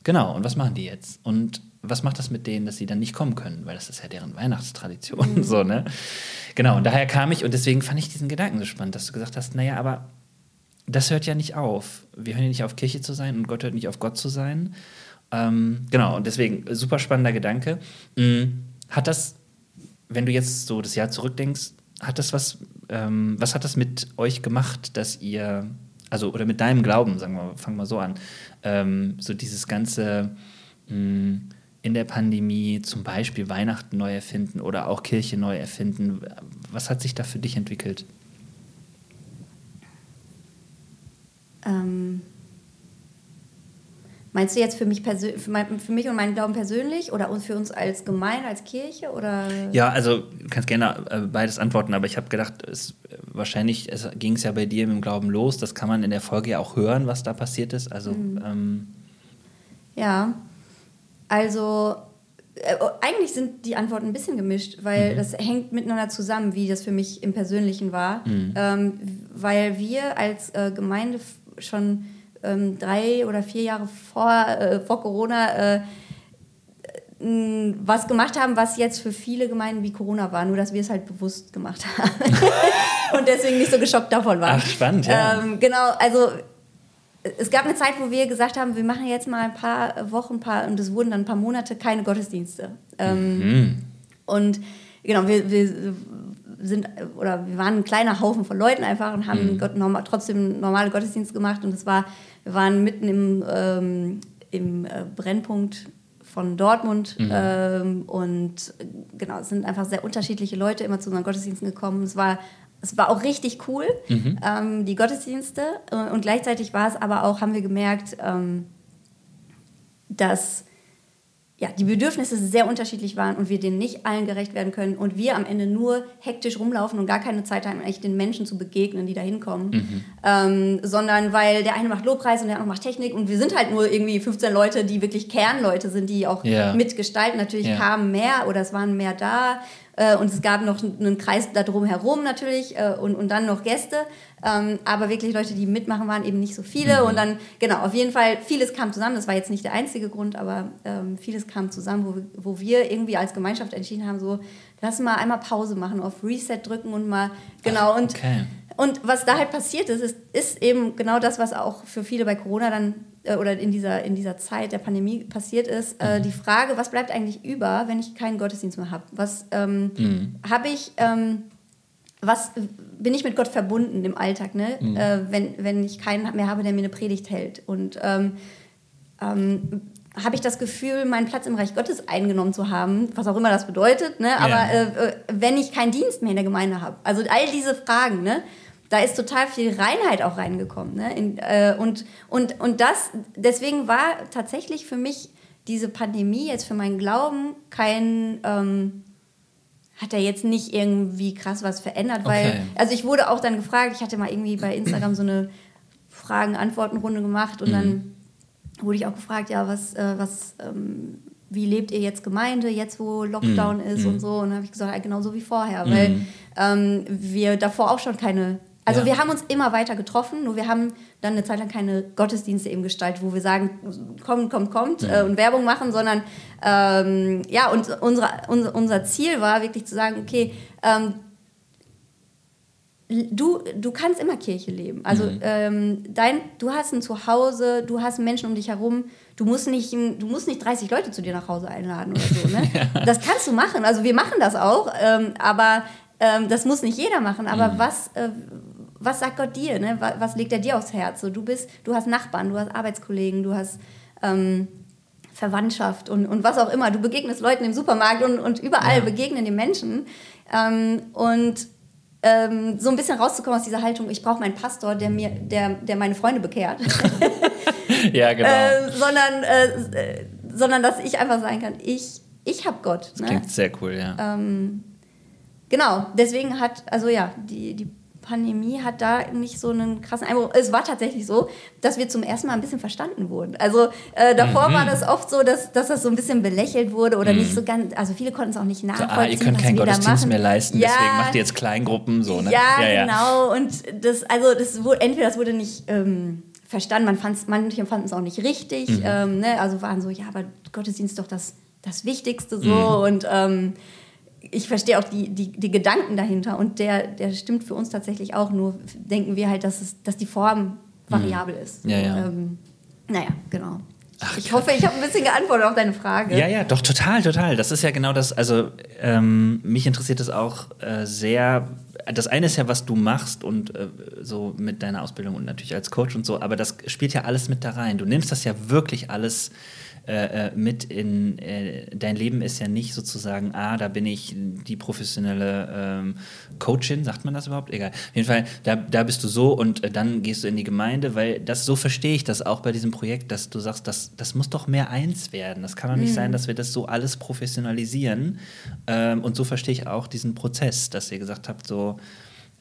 genau, und was machen die jetzt? Und was macht das mit denen, dass sie dann nicht kommen können? Weil das ist ja deren Weihnachtstradition, so, ne? Genau, und daher kam ich, und deswegen fand ich diesen Gedanken so spannend, dass du gesagt hast, naja, aber das hört ja nicht auf. Wir hören ja nicht auf, Kirche zu sein und Gott hört nicht auf, Gott zu sein. Ähm, genau, und deswegen äh, super spannender Gedanke. Mm, Hat das, wenn du jetzt so das Jahr zurückdenkst, hat das was, ähm, was hat das mit euch gemacht, dass ihr, also oder mit deinem Glauben, sagen wir, fangen wir so an, ähm, so dieses ganze mh, in der Pandemie zum Beispiel Weihnachten neu erfinden oder auch Kirche neu erfinden, was hat sich da für dich entwickelt? Ähm, meinst du jetzt für mich, für, mein, für mich und meinen Glauben persönlich oder für uns als Gemeinde, als Kirche? Oder? Ja, also du kannst gerne äh, beides antworten, aber ich habe gedacht, es, wahrscheinlich ging es ja bei dir mit dem Glauben los. Das kann man in der Folge ja auch hören, was da passiert ist. Also ähm, Ja, also äh, eigentlich sind die Antworten ein bisschen gemischt, weil das hängt miteinander zusammen, wie das für mich im Persönlichen war. Ähm, weil wir als äh, Gemeinde schon ähm, drei oder vier Jahre vor, äh, vor Corona äh, was gemacht haben, was jetzt für viele Gemeinden wie Corona war, nur dass wir es halt bewusst gemacht haben und deswegen nicht so geschockt davon waren. Ach, spannend, ja. Ähm, genau, also es gab eine Zeit, wo wir gesagt haben, wir machen jetzt mal ein paar Wochen, ein paar, und es wurden dann ein paar Monate keine Gottesdienste. Ähm, hm, Und genau, wir, wir sind, oder wir waren ein kleiner Haufen von Leuten einfach und haben Gott, normal, trotzdem normale Gottesdienste gemacht. Und es war, wir waren mitten im, ähm, im äh, Brennpunkt von Dortmund ähm, und genau, es sind einfach sehr unterschiedliche Leute immer zu unseren Gottesdiensten gekommen. Es war, es war auch richtig cool, ähm, die Gottesdienste. Und gleichzeitig war es aber auch, haben wir gemerkt, ähm, dass ja, die Bedürfnisse sehr unterschiedlich waren und wir denen nicht allen gerecht werden können und wir am Ende nur hektisch rumlaufen und gar keine Zeit haben, eigentlich den Menschen zu begegnen, die da hinkommen. Ähm, sondern weil der eine macht Lobpreis und der andere macht Technik und wir sind halt nur irgendwie 15 Leute, die wirklich Kernleute sind, die auch Ja. mitgestalten. Natürlich Ja. kamen mehr oder es waren mehr da äh, und es gab noch einen Kreis da drum herum natürlich äh, und, und dann noch Gäste. Ähm, aber wirklich Leute, die mitmachen, waren eben nicht so viele. Und dann, genau, auf jeden Fall, vieles kam zusammen. Das war jetzt nicht der einzige Grund, aber ähm, vieles kam zusammen, wo, wir- wo wir irgendwie als Gemeinschaft entschieden haben, so, lass mal einmal Pause machen, auf Reset drücken und mal, genau. Und okay. und was da halt passiert ist, ist, ist eben genau das, was auch für viele bei Corona dann äh, oder in dieser, in dieser Zeit der Pandemie passiert ist. Äh, mhm. die Frage, was bleibt eigentlich über, wenn ich keinen Gottesdienst mehr habe? Was ähm, mhm. habe ich, ähm, was bin ich mit Gott verbunden im Alltag, ne? Mhm. Äh, wenn, wenn ich keinen mehr habe, der mir eine Predigt hält? Und ähm, ähm habe ich das Gefühl, meinen Platz im Reich Gottes eingenommen zu haben, was auch immer das bedeutet, ne? aber ja. äh, wenn ich keinen Dienst mehr in der Gemeinde habe. Also all diese Fragen, ne? Da ist total viel Reinheit auch reingekommen. Ne? In, äh, und, und, und das, deswegen war tatsächlich für mich diese Pandemie jetzt für meinen Glauben kein, ähm, hat er jetzt nicht irgendwie krass was verändert, weil, okay. also ich wurde auch dann gefragt, ich hatte mal irgendwie bei Instagram so eine Fragen-Antworten-Runde gemacht und mhm. dann wurde ich auch gefragt, ja, was, äh, was, ähm, wie lebt ihr jetzt Gemeinde, jetzt wo Lockdown mm, ist und so. Und dann habe ich gesagt, genau so wie vorher, weil ähm, wir davor auch schon keine also ja. wir haben uns immer weiter getroffen, nur wir haben dann eine Zeit lang keine Gottesdienste eben gestaltet, wo wir sagen, kommt, kommt, kommt ja. äh, und Werbung machen, sondern ähm, ja, und unsere, unser, unser Ziel war wirklich zu sagen, okay, ähm, du, du kannst immer Kirche leben. Also mhm. ähm, dein, du hast ein Zuhause, du hast Menschen um dich herum. Du musst nicht, du musst nicht 30 Leute zu dir nach Hause einladen oder so. Ne? ja. Das kannst du machen. Also wir machen das auch, ähm, aber ähm, das muss nicht jeder machen. Aber mhm. was, äh, was sagt Gott dir? Ne? Was, was, legt er dir aufs Herz? So, du bist, du hast Nachbarn, du hast Arbeitskollegen, du hast ähm, Verwandtschaft und, und was auch immer. Du begegnest Leuten im Supermarkt und, und überall ja. begegnen die Menschen. Ähm, und ähm, so ein bisschen rauszukommen aus dieser Haltung, ich brauche meinen Pastor, der mir, der, der meine Freunde bekehrt. ja, genau. Äh, sondern, äh, sondern dass ich einfach sagen kann, ich, ich habe Gott. Das ne? klingt sehr cool, ja. Ähm, genau, deswegen hat, also ja, die, die Pandemie hat da nicht so einen krassen Einbruch. Es war tatsächlich so, dass wir zum ersten Mal ein bisschen verstanden wurden. Also äh, davor mhm. war das oft so, dass, dass das so ein bisschen belächelt wurde oder mhm. nicht so ganz, also viele konnten es auch nicht nachvollziehen. So, ah, ihr könnt keinen Gottesdienst mehr leisten, ja, deswegen macht ihr jetzt Kleingruppen so, ne? Ja, ja, ja. genau. Und das, also das wurde, entweder das wurde nicht ähm, verstanden, man fand's, manche fanden es auch nicht richtig. Mhm. Ähm, ne? Also waren so, ja, aber Gottesdienst ist doch das, das Wichtigste so. Mhm. Und ähm, ich verstehe auch die, die, die, Gedanken dahinter und der, der stimmt für uns tatsächlich auch, nur denken wir halt, dass, es, dass die Form variabel mhm. ist. Ja, ja. Ähm, naja, genau. Ach, ich hoffe, ich habe ein bisschen geantwortet auf deine Frage. Ja, ja, doch, total, total. Das ist ja genau das, also ähm, mich interessiert das auch äh, sehr. Das eine ist ja, was du machst und äh, so mit deiner Ausbildung und natürlich als Coach und so, aber das spielt ja alles mit da rein. Du nimmst das ja wirklich alles äh, äh, mit in äh, dein Leben ist ja nicht sozusagen, ah, da bin ich die professionelle ähm, Coachin, sagt man das überhaupt? Egal. Auf jeden Fall, da, da bist du so und äh, dann gehst du in die Gemeinde, weil das so verstehe ich das auch bei diesem Projekt, dass du sagst, das, das muss doch mehr eins werden. Das kann doch nicht mhm. sein, dass wir das so alles professionalisieren. Ähm, und so verstehe ich auch diesen Prozess, dass ihr gesagt habt, so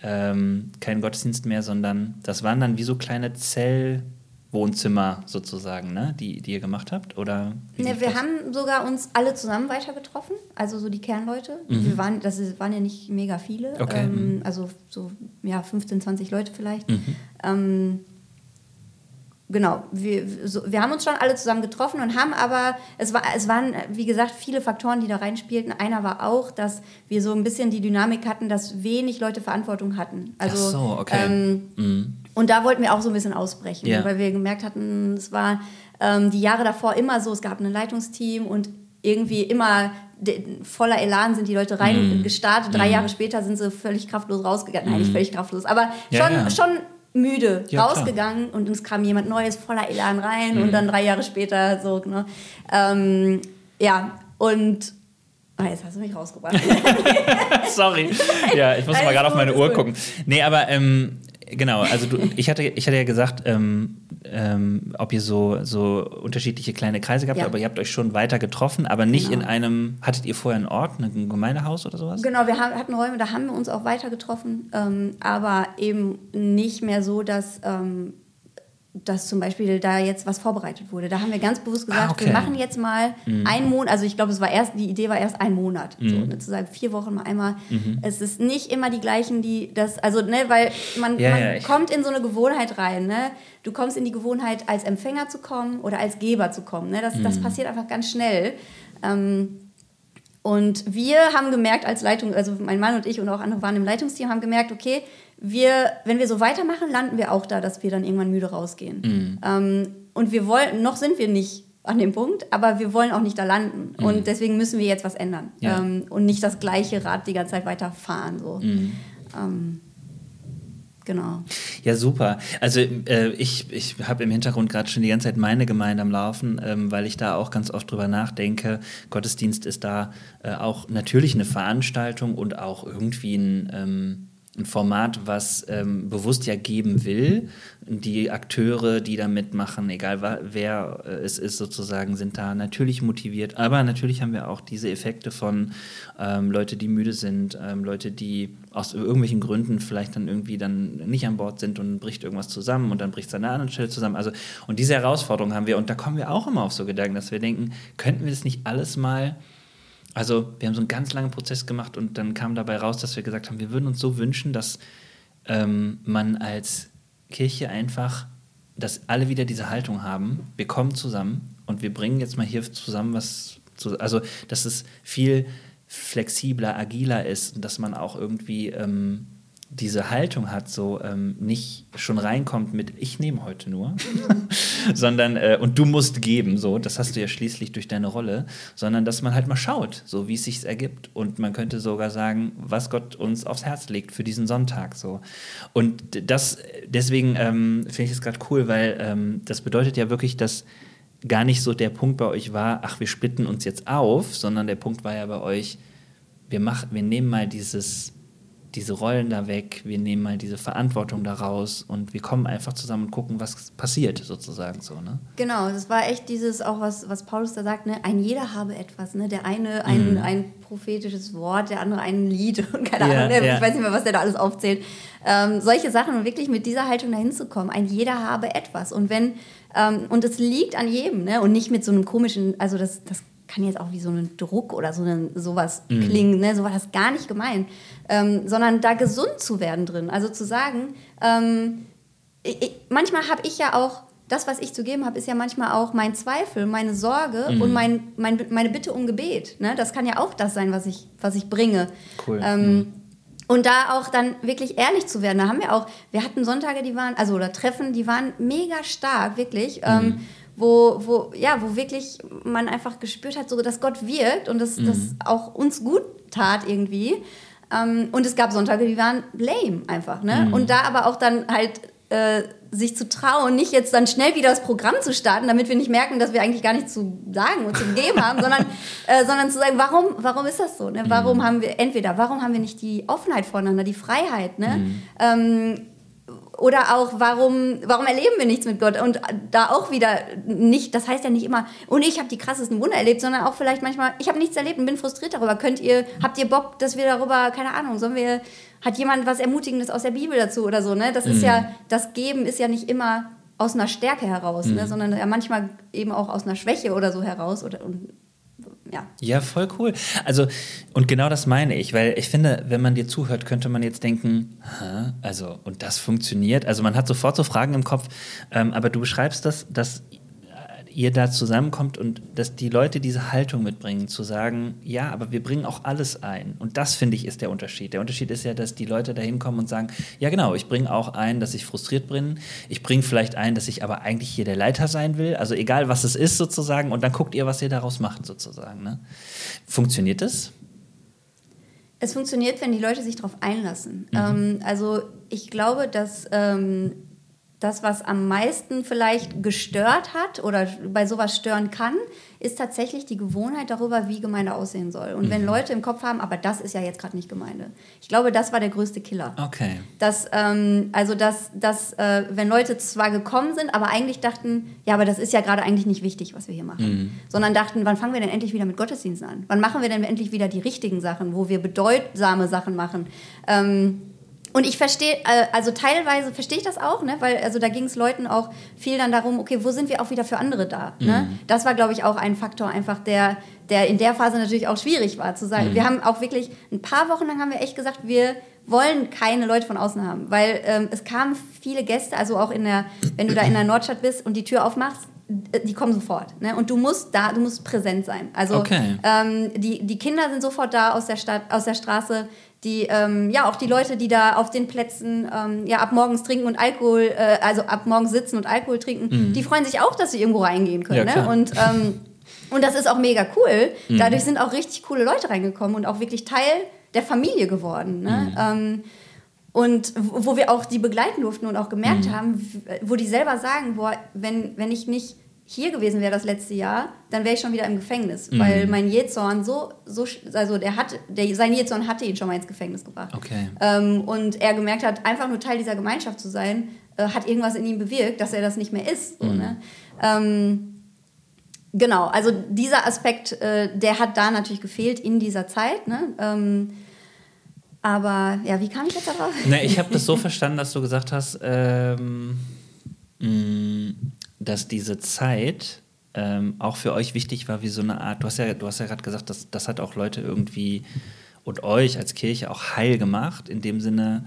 ähm, kein Gottesdienst mehr, sondern das waren dann wie so kleine Zell- Wohnzimmer sozusagen, ne? die, die ihr gemacht habt? Oder ne, wir das? haben sogar uns alle zusammen weiter getroffen, also so die Kernleute. Mhm. Wir waren, das waren ja nicht mega viele, okay. ähm, mhm. also so ja, 15, 20 Leute vielleicht. Mhm. Ähm, genau, wir, so, wir haben uns schon alle zusammen getroffen und haben aber, es, war, es waren, wie gesagt, viele Faktoren, die da reinspielten. Einer war auch, dass wir so ein bisschen die Dynamik hatten, dass wenig Leute Verantwortung hatten. Also, Ach so, okay. Ähm, mhm. Und da wollten wir auch so ein bisschen ausbrechen, ja. weil wir gemerkt hatten, es war ähm, die Jahre davor immer so, es gab ein Leitungsteam und irgendwie immer voller Elan sind die Leute reingestartet. Mm. Drei mm. Jahre später sind sie völlig kraftlos rausgegangen. Mm. Nein, nicht mhm. völlig kraftlos, aber ja, schon, ja. schon müde ja, rausgegangen klar. und es kam jemand Neues voller Elan rein und mhm. dann drei Jahre später so, ne? Ähm, ja, und Ah, jetzt hast du mich rausgebracht. Sorry. Ja, ich muss mal gerade auf meine Uhr gucken. Nee, aber ähm, Genau, also du, ich, hatte, ich hatte ja gesagt, ähm, ähm, ob ihr so, so unterschiedliche kleine Kreise gehabt habt, ja. aber ihr habt euch schon weiter getroffen, aber nicht genau. in einem, hattet ihr vorher einen Ort, ein Gemeindehaus oder sowas? Genau, wir haben, hatten Räume, da haben wir uns auch weiter getroffen, ähm, aber eben nicht mehr so, dass ähm, dass zum Beispiel da jetzt was vorbereitet wurde. Da haben wir ganz bewusst gesagt, ah, okay. wir machen jetzt mal mhm. einen Monat, also ich glaube, es war erst, die Idee war erst ein Monat, mhm. so, ne, zu sagen, vier Wochen mal einmal. Mhm. Es ist nicht immer die gleichen, die das, also, ne, weil man, ja, man ja, kommt in so eine Gewohnheit rein, ne? Du kommst in die Gewohnheit, als Empfänger zu kommen oder als Geber zu kommen, ne? Das, das mhm. passiert einfach ganz schnell. Ähm, Und wir haben gemerkt als Leitung, also mein Mann und ich und auch andere waren im Leitungsteam, haben gemerkt, okay, wir, wenn wir so weitermachen, landen wir auch da, dass wir dann irgendwann müde rausgehen. Mhm. Ähm, und wir wollen, noch sind wir nicht an dem Punkt, aber wir wollen auch nicht da landen. Mhm. Und deswegen müssen wir jetzt was ändern. Ja. Ähm, und nicht das gleiche Rad die ganze Zeit weiterfahren. So. Mhm. Ähm, genau. Ja, super. Also äh, ich, ich habe im Hintergrund gerade schon die ganze Zeit meine Gemeinde am Laufen, ähm, weil ich da auch ganz oft drüber nachdenke. Gottesdienst ist da äh, auch natürlich eine Veranstaltung und auch irgendwie ein ähm, ein Format, was ähm, bewusst ja geben will. Die Akteure, die da mitmachen, egal wer äh, es ist sozusagen, sind da natürlich motiviert. Aber natürlich haben wir auch diese Effekte von ähm, Leute, die müde sind, ähm, Leute, die aus irgendwelchen Gründen vielleicht dann irgendwie dann nicht an Bord sind und bricht irgendwas zusammen und dann bricht es an einer anderen Stelle zusammen. Also, und diese Herausforderung haben wir und da kommen wir auch immer auf so Gedanken, dass wir denken, könnten wir das nicht alles mal also wir haben so einen ganz langen Prozess gemacht und dann kam dabei raus, dass wir gesagt haben, wir würden uns so wünschen, dass ähm, man als Kirche einfach, dass alle wieder diese Haltung haben, wir kommen zusammen und wir bringen jetzt mal hier zusammen was zu, also dass es viel flexibler, agiler ist und dass man auch irgendwie ähm, diese Haltung hat, so ähm, nicht schon reinkommt mit ich nehme heute nur, sondern äh, und du musst geben, so, das hast du ja schließlich durch deine Rolle, sondern dass man halt mal schaut, so wie es sich ergibt. Und man könnte sogar sagen, was Gott uns aufs Herz legt für diesen Sonntag, so. Und das deswegen ähm, finde ich es gerade cool, weil ähm, das bedeutet ja wirklich, dass gar nicht so der Punkt bei euch war, ach wir splitten uns jetzt auf, sondern der Punkt war ja bei euch, wir machen, wir nehmen mal dieses diese Rollen da weg, wir nehmen mal diese Verantwortung da raus und wir kommen einfach zusammen und gucken, was passiert, sozusagen so, ne? Genau, das war echt dieses, auch was, was Paulus da sagt, ne? ein jeder habe etwas, ne? Der eine ein, mm. ein prophetisches Wort, der andere ein Lied und keine ja, Ahnung, ja. ich weiß nicht mehr, was der da alles aufzählt. Ähm, solche Sachen und wirklich mit dieser Haltung dahin zu kommen, ein jeder habe etwas. Und wenn, ähm, und es liegt an jedem, ne? Und nicht mit so einem komischen, also das, das kann jetzt auch wie so ein Druck oder so ein, sowas mhm. klingen, ne? so war das gar nicht gemeint, ähm, sondern da gesund zu werden drin. Also zu sagen, ähm, ich, manchmal habe ich ja auch, das, was ich zu geben habe, ist ja manchmal auch mein Zweifel, meine Sorge mhm. und mein, mein, meine Bitte um Gebet. Ne? Das kann ja auch das sein, was ich, was ich bringe. Cool. Ähm, mhm. Und da auch dann wirklich ehrlich zu werden. Da haben wir auch, wir hatten Sonntage, die waren, also oder Treffen, die waren mega stark, wirklich. Ähm, mhm wo, wo, ja, wo wirklich man einfach gespürt hat, so, dass Gott wirkt und dass mhm. das auch uns gut tat irgendwie. Ähm, und es gab Sonntage, die waren lame einfach. Ne? Mhm. Und da aber auch dann halt äh, sich zu trauen, nicht jetzt dann schnell wieder das Programm zu starten, damit wir nicht merken, dass wir eigentlich gar nichts zu sagen und zu geben haben, sondern, äh, sondern zu sagen, warum, warum ist das so? Ne? Warum mhm. haben wir, entweder, warum haben wir nicht die Offenheit voneinander, die Freiheit? Ne? Mhm. Ähm, oder auch, warum, warum erleben wir nichts mit Gott? Und da auch wieder nicht, das heißt ja nicht immer, und ich habe die krassesten Wunder erlebt, sondern auch vielleicht manchmal, ich habe nichts erlebt und bin frustriert darüber. Könnt ihr, habt ihr Bock, dass wir darüber, keine Ahnung, sollen wir, hat jemand was Ermutigendes aus der Bibel dazu oder so, ne? Das mhm. ist ja, das Geben ist ja nicht immer aus einer Stärke heraus, ne? mhm. ne? sondern ja manchmal eben auch aus einer Schwäche oder so heraus oder, und ja. Ja, voll cool. Also, und genau das meine ich, weil ich finde, wenn man dir zuhört, könnte man jetzt denken, Hä? also, und das funktioniert. Also, man hat sofort so Fragen im Kopf, ähm, aber du beschreibst das, dass ihr da zusammenkommt und dass die Leute diese Haltung mitbringen, zu sagen, ja, aber wir bringen auch alles ein. Und das, finde ich, ist der Unterschied. Der Unterschied ist ja, dass die Leute da hinkommen und sagen, ja genau, ich bringe auch ein, dass ich frustriert bin. Ich bringe vielleicht ein, dass ich aber eigentlich hier der Leiter sein will. Also egal, was es ist sozusagen. Und dann guckt ihr, was ihr daraus macht sozusagen. Ne? Funktioniert das? Es funktioniert, wenn die Leute sich darauf einlassen. Mhm. Ähm, also ich glaube, dass ähm, das, was am meisten vielleicht gestört hat oder bei sowas stören kann, ist tatsächlich die Gewohnheit darüber, wie Gemeinde aussehen soll. Und mhm. wenn Leute im Kopf haben, aber das ist ja jetzt gerade nicht Gemeinde. Ich glaube, das war der größte Killer. Okay. Dass, ähm, also, dass, dass äh, wenn Leute zwar gekommen sind, aber eigentlich dachten, ja, aber das ist ja gerade eigentlich nicht wichtig, was wir hier machen. Mhm. Sondern dachten, wann fangen wir denn endlich wieder mit Gottesdiensten an? Wann machen wir denn endlich wieder die richtigen Sachen, wo wir bedeutsame Sachen machen? Ähm, und ich verstehe, äh, also teilweise verstehe ich das auch, ne? weil also da ging es Leuten auch viel dann darum, okay, wo sind wir auch wieder für andere da? Ne? Mhm. Ne? Das war, glaube ich, auch ein Faktor, einfach der, der in der Phase natürlich auch schwierig war, zu sagen. Mhm. Wir haben auch wirklich ein paar Wochen lang haben wir echt gesagt, wir wollen keine Leute von außen haben, weil ähm, es kamen viele Gäste, also auch in der, wenn du da in der Nordstadt bist und die Tür aufmachst, die kommen sofort. Ne? Und du musst da, du musst präsent sein. Also Okay. ähm, die, die Kinder sind sofort da aus der Stadt, aus der Straße. Die, ähm, ja, auch die Leute, die da auf den Plätzen ähm, ja, ab morgens trinken und Alkohol, äh, also ab morgens sitzen und Alkohol trinken, die freuen sich auch, dass sie irgendwo reingehen können. Mhm. Ja, ne? Und, ähm, und das ist auch mega cool. Mhm. Dadurch sind auch richtig coole Leute reingekommen und auch wirklich Teil der Familie geworden. Ne? Mhm. Ähm, und wo wir auch die begleiten durften und auch gemerkt Mhm. haben, wo die selber sagen, boah, wenn, wenn ich nicht hier gewesen wäre das letzte Jahr, dann wäre ich schon wieder im Gefängnis, Mhm. weil mein Jezorn so, so, also der hat, der, sein Jezorn hatte ihn schon mal ins Gefängnis gebracht. Okay. Ähm, und er gemerkt hat, einfach nur Teil dieser Gemeinschaft zu sein, äh, hat irgendwas in ihm bewirkt, dass er das nicht mehr ist. So, ne? ähm, genau, also dieser Aspekt, äh, der hat da natürlich gefehlt in dieser Zeit. Ne? Ähm, aber ja, wie kam ich jetzt darauf? Ne, ich habe das so verstanden, dass du gesagt hast, ähm, mh, dass diese Zeit ähm, auch für euch wichtig war, wie so eine Art, du hast ja, ja gerade gesagt, dass, das hat auch Leute irgendwie und euch als Kirche auch heil gemacht, in dem Sinne,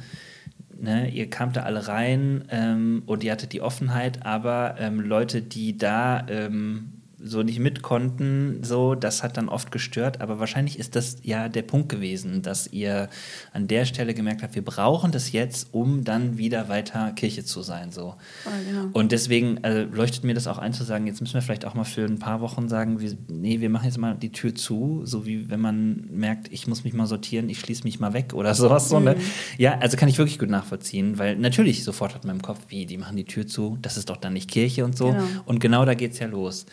ne, ihr kamt da alle rein ähm, und ihr hattet die Offenheit, aber ähm, Leute, die da ähm, so nicht mit konnten, so, das hat dann oft gestört, aber wahrscheinlich ist das ja der Punkt gewesen, dass ihr an der Stelle gemerkt habt, wir brauchen das jetzt, um dann wieder weiter Kirche zu sein, so. Voll, genau. Und deswegen äh, leuchtet mir das auch ein zu sagen, jetzt müssen wir vielleicht auch mal für ein paar Wochen sagen, wir, nee, wir machen jetzt mal die Tür zu, so wie wenn man merkt, ich muss mich mal sortieren, ich schließe mich mal weg oder sowas. So, ne? Ja, also kann ich wirklich gut nachvollziehen, weil natürlich sofort hat man im Kopf, wie, die machen die Tür zu, das ist doch dann nicht Kirche und so. Genau. Und genau da geht es ja los.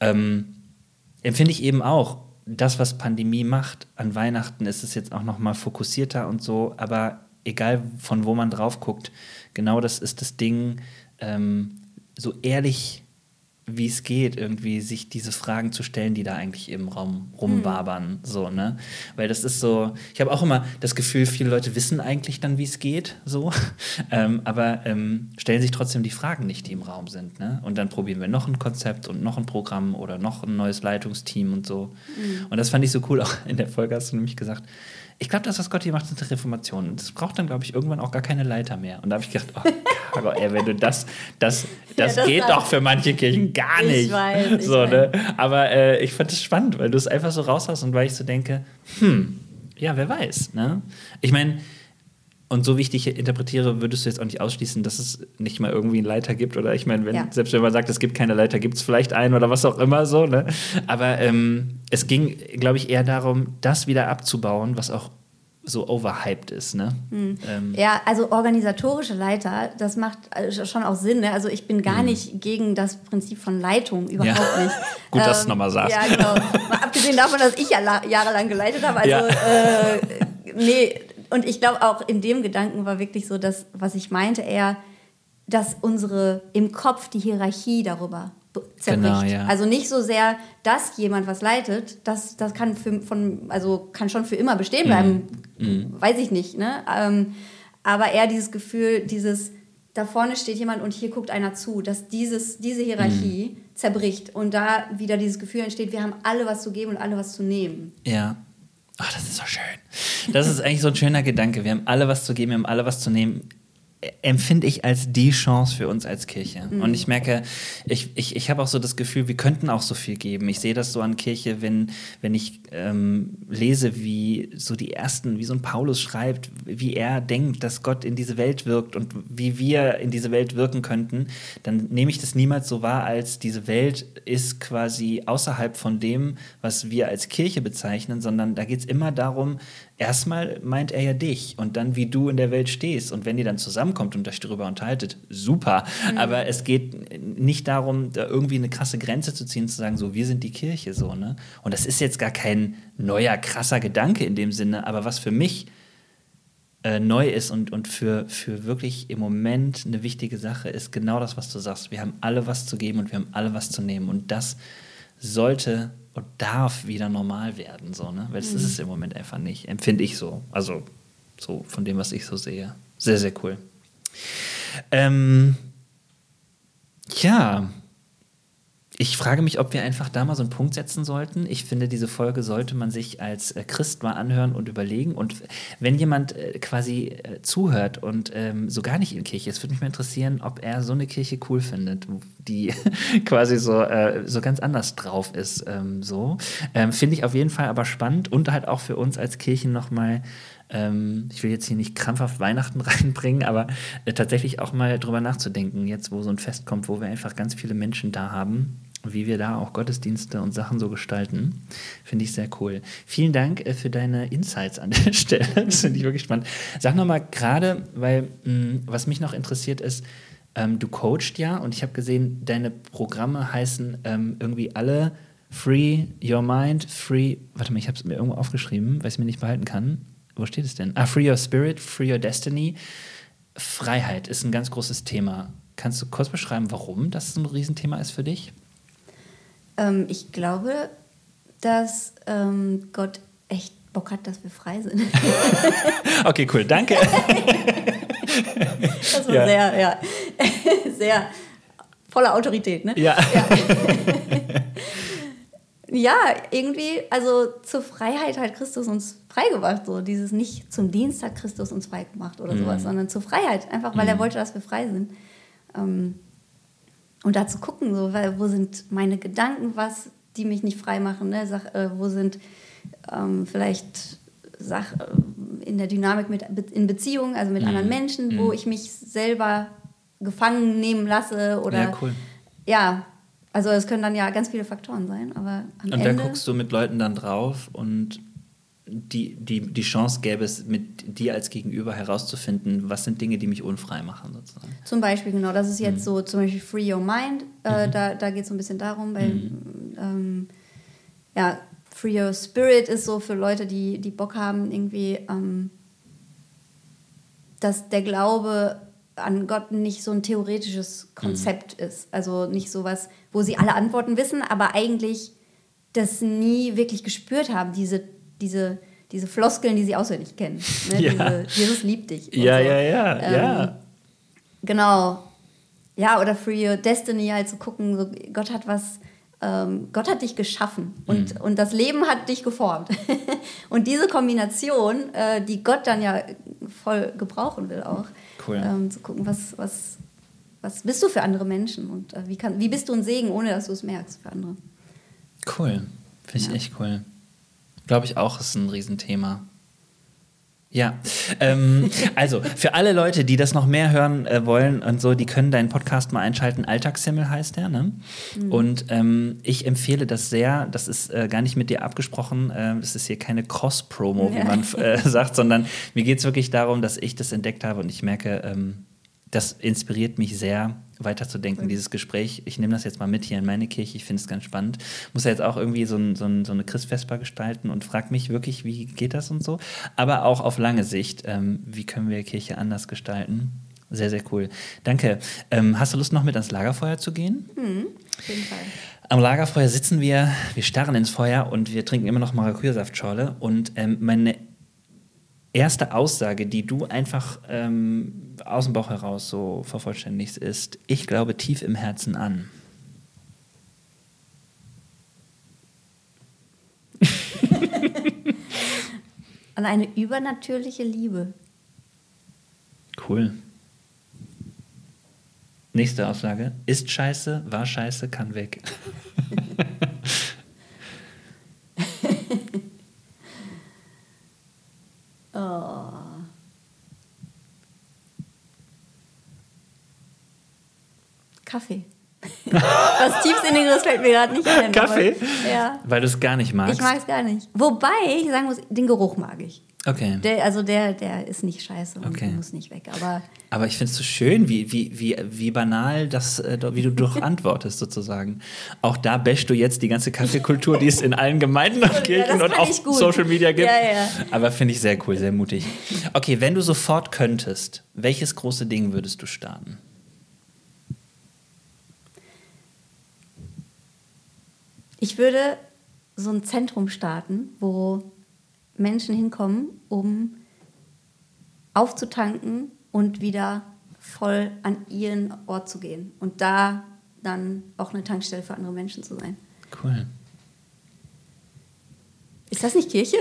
Ähm, empfinde ich eben auch, das, was Pandemie macht, an Weihnachten ist es jetzt auch noch mal fokussierter und so, aber egal von wo man drauf guckt, genau das ist das Ding, ähm, so ehrlich wie es geht, irgendwie sich diese Fragen zu stellen, die da eigentlich im Raum rumwabern, so, ne? Weil das ist so, ich habe auch immer das Gefühl, viele Leute wissen eigentlich dann, wie es geht, so, ähm, aber ähm, stellen sich trotzdem die Fragen nicht, die im Raum sind, ne? Und dann probieren wir noch ein Konzept und noch ein Programm oder noch ein neues Leitungsteam und so. Und das fand ich so cool, auch in der Folge hast du nämlich gesagt, ich glaube, das, was Gott hier macht, ist eine Reformation. Und das braucht dann, glaube ich, irgendwann auch gar keine Leiter mehr. Und da habe ich gedacht, oh, Caro, ey, wenn du das, das, das, das geht doch für manche Kirchen gar Ich nicht. weiß, ich so, ne? Aber äh, ich fand es spannend, weil du es einfach so raus hast und weil ich so denke, hm, ja, wer weiß. Ne? Ich meine, und so wie ich dich interpretiere, würdest du jetzt auch nicht ausschließen, dass es nicht mal irgendwie einen Leiter gibt. Oder ich meine, wenn, Ja. selbst wenn man sagt, es gibt keine Leiter, gibt es vielleicht einen oder was auch immer so. Ne? Aber ähm, es ging, glaube ich, eher darum, das wieder abzubauen, was auch so overhyped ist. Ne? Hm. Ähm, Ja, also organisatorische Leiter, das macht äh, schon auch Sinn. Ne? Also ich bin gar nicht gegen das Prinzip von Leitung, überhaupt. Ja. nicht. Gut, dass du's noch mal sagst. Ja, genau. Mal abgesehen davon, dass ich ja la- jahrelang geleitet habe. Also, Ja. äh, nee, und ich glaube auch in dem Gedanken war wirklich so, dass, was ich meinte, eher, dass unsere im Kopf die Hierarchie darüber zerbricht. Genau, ja. Also nicht so sehr, dass jemand was leitet, das, das kann, für, von, also kann schon für immer bestehen bleiben, Mhm. weiß ich nicht. Ne? Ähm, aber eher dieses Gefühl, dieses, da vorne steht jemand und hier guckt einer zu, dass dieses, diese Hierarchie Mhm. zerbricht und da wieder dieses Gefühl entsteht, wir haben alle was zu geben und alle was zu nehmen. Ja. Ach, das ist so schön. Das ist eigentlich so ein schöner Gedanke. Wir haben alle was zu geben, wir haben alle was zu nehmen. Empfinde ich als die Chance für uns als Kirche. Und ich merke, ich, ich, ich habe auch so das Gefühl, wir könnten auch so viel geben. Ich sehe das so an Kirche, wenn, wenn ich ähm, lese, wie so die ersten, wie so ein Paulus schreibt, wie er denkt, dass Gott in diese Welt wirkt und wie wir in diese Welt wirken könnten, dann nehme ich das niemals so wahr, als diese Welt ist quasi außerhalb von dem, was wir als Kirche bezeichnen, sondern da geht es immer darum, erstmal meint er ja dich und dann, wie du in der Welt stehst. Und wenn ihr dann zusammenkommt und euch darüber unterhaltet, super. Aber es geht nicht darum, da irgendwie eine krasse Grenze zu ziehen, zu sagen, so, wir sind die Kirche, so, ne? Und das ist jetzt gar kein neuer, krasser Gedanke in dem Sinne, aber was für mich äh, neu ist und, und für, für wirklich im Moment eine wichtige Sache ist genau das, was du sagst. Wir haben alle was zu geben und wir haben alle was zu nehmen. Und das sollte und darf wieder normal werden, so, ne? Weil das ist es im Moment einfach nicht. Empfinde ich so. Also so von dem, was ich so sehe. Sehr, sehr cool. Ähm, ja, ich frage mich, ob wir einfach da mal so einen Punkt setzen sollten. Ich finde, diese Folge sollte man sich als äh, Christ mal anhören und überlegen. Und wenn jemand äh, quasi äh, zuhört und ähm, so gar nicht in Kirche ist, würde mich mal interessieren, ob er so eine Kirche cool findet, die quasi so, äh, so ganz anders drauf ist. Ähm, so ähm, finde ich auf jeden Fall aber spannend und halt auch für uns als Kirchen nochmal ähm, ich will jetzt hier nicht krampfhaft Weihnachten reinbringen, aber tatsächlich auch mal drüber nachzudenken, jetzt wo so ein Fest kommt, wo wir einfach ganz viele Menschen da haben, wie wir da auch Gottesdienste und Sachen so gestalten. Finde ich sehr cool. Vielen Dank äh, für deine Insights an der Stelle. Das finde ich wirklich spannend. Sag nochmal gerade, weil mh, mm, was mich noch interessiert ist, ähm, du coachst ja und ich habe gesehen, deine Programme heißen ähm, irgendwie alle Free Your Mind, Free, warte mal, ich habe es mir irgendwo aufgeschrieben, weil ich es mir nicht behalten kann. Wo steht es denn? Ah, Free Your Spirit, Free Your Destiny. Freiheit ist ein ganz großes Thema. Kannst du kurz beschreiben, warum das ein Riesenthema ist für dich? Ähm, ich glaube, dass ähm, Gott echt Bock hat, dass wir frei sind. okay, cool, danke. das war ja. sehr, ja, sehr voller Autorität, ne? Ja. ja. ja. irgendwie, also zur Freiheit hat Christus uns freigemacht, so dieses nicht zum Dienst hat Christus uns freigemacht oder mhm. sowas, sondern zur Freiheit, einfach weil mhm. er wollte, dass wir frei sind. Ähm, und da zu gucken, so, weil, wo sind meine Gedanken, was, die mich nicht frei machen, ne? Sag, äh, wo sind ähm, vielleicht Sach, äh, in der Dynamik mit, in Beziehungen, also mit mhm. anderen Menschen, mhm. wo ich mich selber gefangen nehmen lasse oder ja, cool. ja, also es können dann ja ganz viele Faktoren sein, aber am Und Ende da guckst du mit Leuten dann drauf und die, die, die Chance gäbe es, mit dir als Gegenüber herauszufinden, was sind Dinge, die mich unfrei machen, sozusagen. Zum Beispiel, genau, das ist jetzt mhm. so zum Beispiel Free Your Mind, äh, mhm. da, da geht es so ein bisschen darum, weil mhm. ähm, ja, Free Your Spirit ist so für Leute, die, die Bock haben, irgendwie, ähm, dass der Glaube an Gott nicht so ein theoretisches Konzept mhm. ist. Also nicht so was, wo sie alle Antworten wissen, aber eigentlich das nie wirklich gespürt haben, diese diese, diese Floskeln, die sie auswendig kennen. Ne? Ja. Diese, Jesus liebt dich. Ja, so. ja, ja, ähm, ja. Genau. Ja, oder Free Your Destiny halt zu so gucken, so, Gott hat was, ähm, Gott hat dich geschaffen und, mhm. und das Leben hat dich geformt. und diese Kombination, äh, die Gott dann ja voll gebrauchen will auch, cool. ähm, zu gucken, was, was, was bist du für andere Menschen und äh, wie, kann, wie bist du ein Segen, ohne dass du es merkst für andere. Cool. Finde ich ja. echt cool. Glaube ich auch, ist ein Riesenthema. Ja, ähm, also für alle Leute, die das noch mehr hören äh, wollen und so, die können deinen Podcast mal einschalten. Alltagshimmel heißt der, ne? Mhm. Und ähm, ich empfehle das sehr. Das ist äh, gar nicht mit dir abgesprochen. Äh, das ist hier keine Cross-Promo, wie man äh, sagt, sondern mir geht es wirklich darum, dass ich das entdeckt habe und ich merke, ähm, das inspiriert mich sehr, weiterzudenken, mhm. dieses Gespräch. Ich nehme das jetzt mal mit hier in meine Kirche, ich finde es ganz spannend. Muss ja jetzt auch irgendwie so, ein, so, ein, so eine Christvesper gestalten und frage mich wirklich, wie geht das und so. Aber auch auf lange Sicht, ähm, wie können wir Kirche anders gestalten? Sehr, sehr cool. Danke. Ähm, hast du Lust, noch mit ans Lagerfeuer zu gehen? Mhm, auf jeden Fall. Am Lagerfeuer sitzen wir, wir starren ins Feuer und wir trinken immer noch Maracuja-Saftschorle. Und ähm, meine erste Aussage, die du einfach ähm, aus dem Bauch heraus so vervollständigst, ist, ich glaube tief im Herzen an. an eine übernatürliche Liebe. Cool. Nächste Aussage. Ist scheiße, war scheiße, kann weg. Kaffee. Was tiefsinnigeres fällt mir gerade nicht ein. Kaffee? Aber, ja. Weil du es gar nicht magst? Ich mag es gar nicht. Wobei ich sagen muss, den Geruch mag ich. Okay. Der, also der, der ist nicht scheiße und okay. muss nicht weg. Aber, aber ich finde es so schön, wie, wie, wie, wie banal das, äh, wie du doch antwortest sozusagen. Auch da bäschst du jetzt die ganze Kaffeekultur, die es in allen Gemeinden und Kirchen ja, und auch Social Media gibt. Ja, ja. Aber finde ich sehr cool, sehr mutig. Okay, wenn du sofort könntest, welches große Ding würdest du starten? Ich würde so ein Zentrum starten, wo Menschen hinkommen, um aufzutanken und wieder voll an ihren Ort zu gehen und da dann auch eine Tankstelle für andere Menschen zu sein. Cool. Ist das nicht Kirche?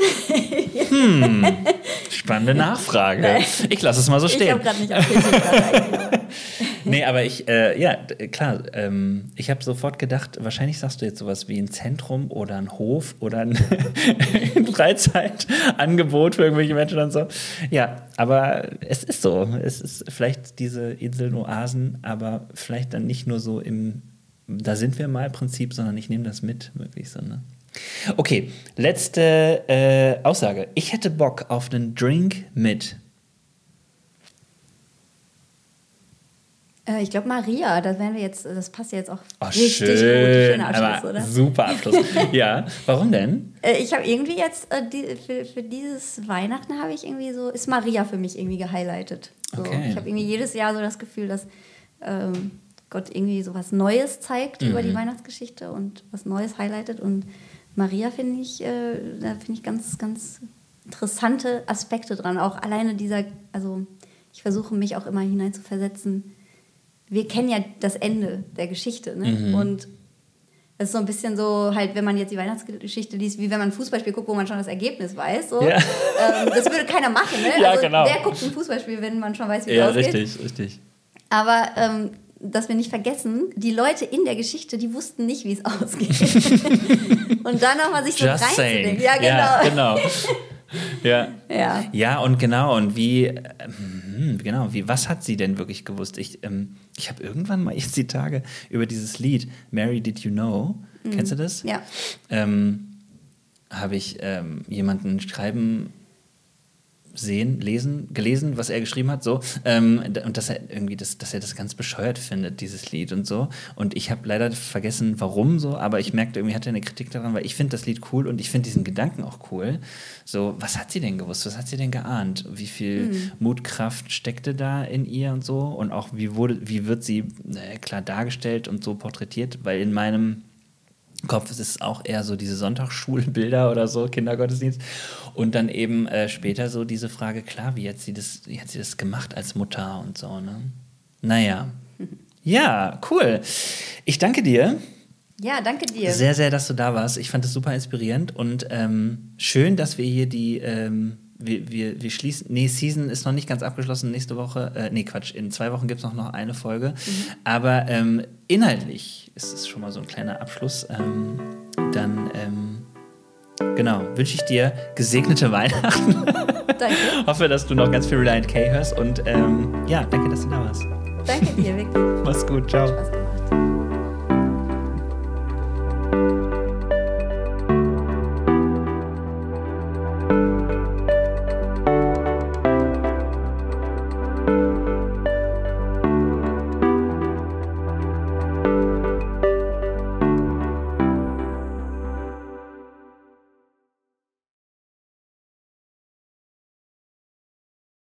Hm, spannende Nachfrage. Ich lasse es mal so Ich stehen. habe gerade nicht auf Kirche. Nee, aber ich, äh, ja, klar, ähm, ich habe sofort gedacht, wahrscheinlich sagst du jetzt sowas wie ein Zentrum oder ein Hof oder ein, ein Freizeitangebot für irgendwelche Menschen und so. Ja, aber es ist so. Es ist vielleicht diese Inseln, Oasen, aber vielleicht dann nicht nur so im, da sind wir mal Prinzip, sondern ich nehme das mit, wirklich so, ne? Okay, letzte äh, Aussage. Ich hätte Bock auf einen Drink mit. Ich glaube Maria, das wären wir jetzt, das passt ja jetzt auch Oh, richtig schön. gut. Schöner Abschluss, aber oder? Super Abschluss. ja, warum denn? Äh, ich habe irgendwie jetzt äh, die, für, für dieses Weihnachten habe ich irgendwie so ist Maria für mich irgendwie gehighlightet. So, Okay. Ich habe irgendwie jedes Jahr so das Gefühl, dass ähm, Gott irgendwie so was Neues zeigt über Mhm. die Weihnachtsgeschichte und was Neues highlightet und Maria finde ich, äh, da finde ich ganz, ganz interessante Aspekte dran. Auch alleine dieser, also ich versuche mich auch immer hineinzuversetzen. Wir kennen ja das Ende der Geschichte, ne? Mhm. Und das ist so ein bisschen so, halt, wenn man jetzt die Weihnachtsgeschichte liest, wie wenn man ein Fußballspiel guckt, wo man schon das Ergebnis weiß. So. Ja. Ähm, das würde keiner machen, ne? Ja, also, genau. Wer guckt ein Fußballspiel, wenn man schon weiß, wie es Ja, ausgeht? richtig, richtig. Aber ähm, dass wir nicht vergessen, die Leute in der Geschichte, die wussten nicht, wie es ausgeht. Und dann nochmal sich so Just saying. reinzudenken. Ja, Ja, genau. genau. Ja. Ja. Ja, und genau, und wie, ähm, genau, wie, was hat sie denn wirklich gewusst? Ich, ähm, ich habe irgendwann mal jetzt die Tage über dieses Lied Mary Did You Know, kennst du das? Mhm. Ja. Ähm, habe ich ähm, jemanden schreiben sehen, lesen, gelesen, was er geschrieben hat, so. Ähm, und dass er irgendwie das, dass er das ganz bescheuert findet, dieses Lied und so. Und ich habe leider vergessen, warum so, aber ich merkte, irgendwie hat er eine Kritik daran, weil ich finde das Lied cool und ich finde diesen Gedanken auch cool. So, was hat sie denn gewusst? Was hat sie denn geahnt? Wie viel Mutkraft steckte da in ihr und so? Und auch wie wurde, wie wird sie äh, klar dargestellt und so porträtiert? Weil in meinem Kopf ist es auch eher so diese Sonntagsschulbilder oder so, Kindergottesdienst. Und dann eben äh, später so diese Frage, klar, wie hat sie das, wie hat sie das gemacht als Mutter und so, ne? Naja. Ja, cool. Ich danke dir ja, danke dir. sehr, sehr, dass du da warst. Ich fand es super inspirierend und ähm, schön, dass wir hier die, ähm, wir, wir, wir schließen, nee, Season ist noch nicht ganz abgeschlossen, nächste Woche, äh, nee, Quatsch, in zwei Wochen gibt es noch, noch eine Folge. Aber ähm, inhaltlich ist es schon mal so ein kleiner Abschluss. Ähm, dann, ähm, genau, wünsche ich dir gesegnete Weihnachten. Danke. Hoffe, dass du noch ganz viel Reliant K hörst und ähm, ja, danke, dass du da warst. Danke dir, wirklich. Mach's gut, ciao.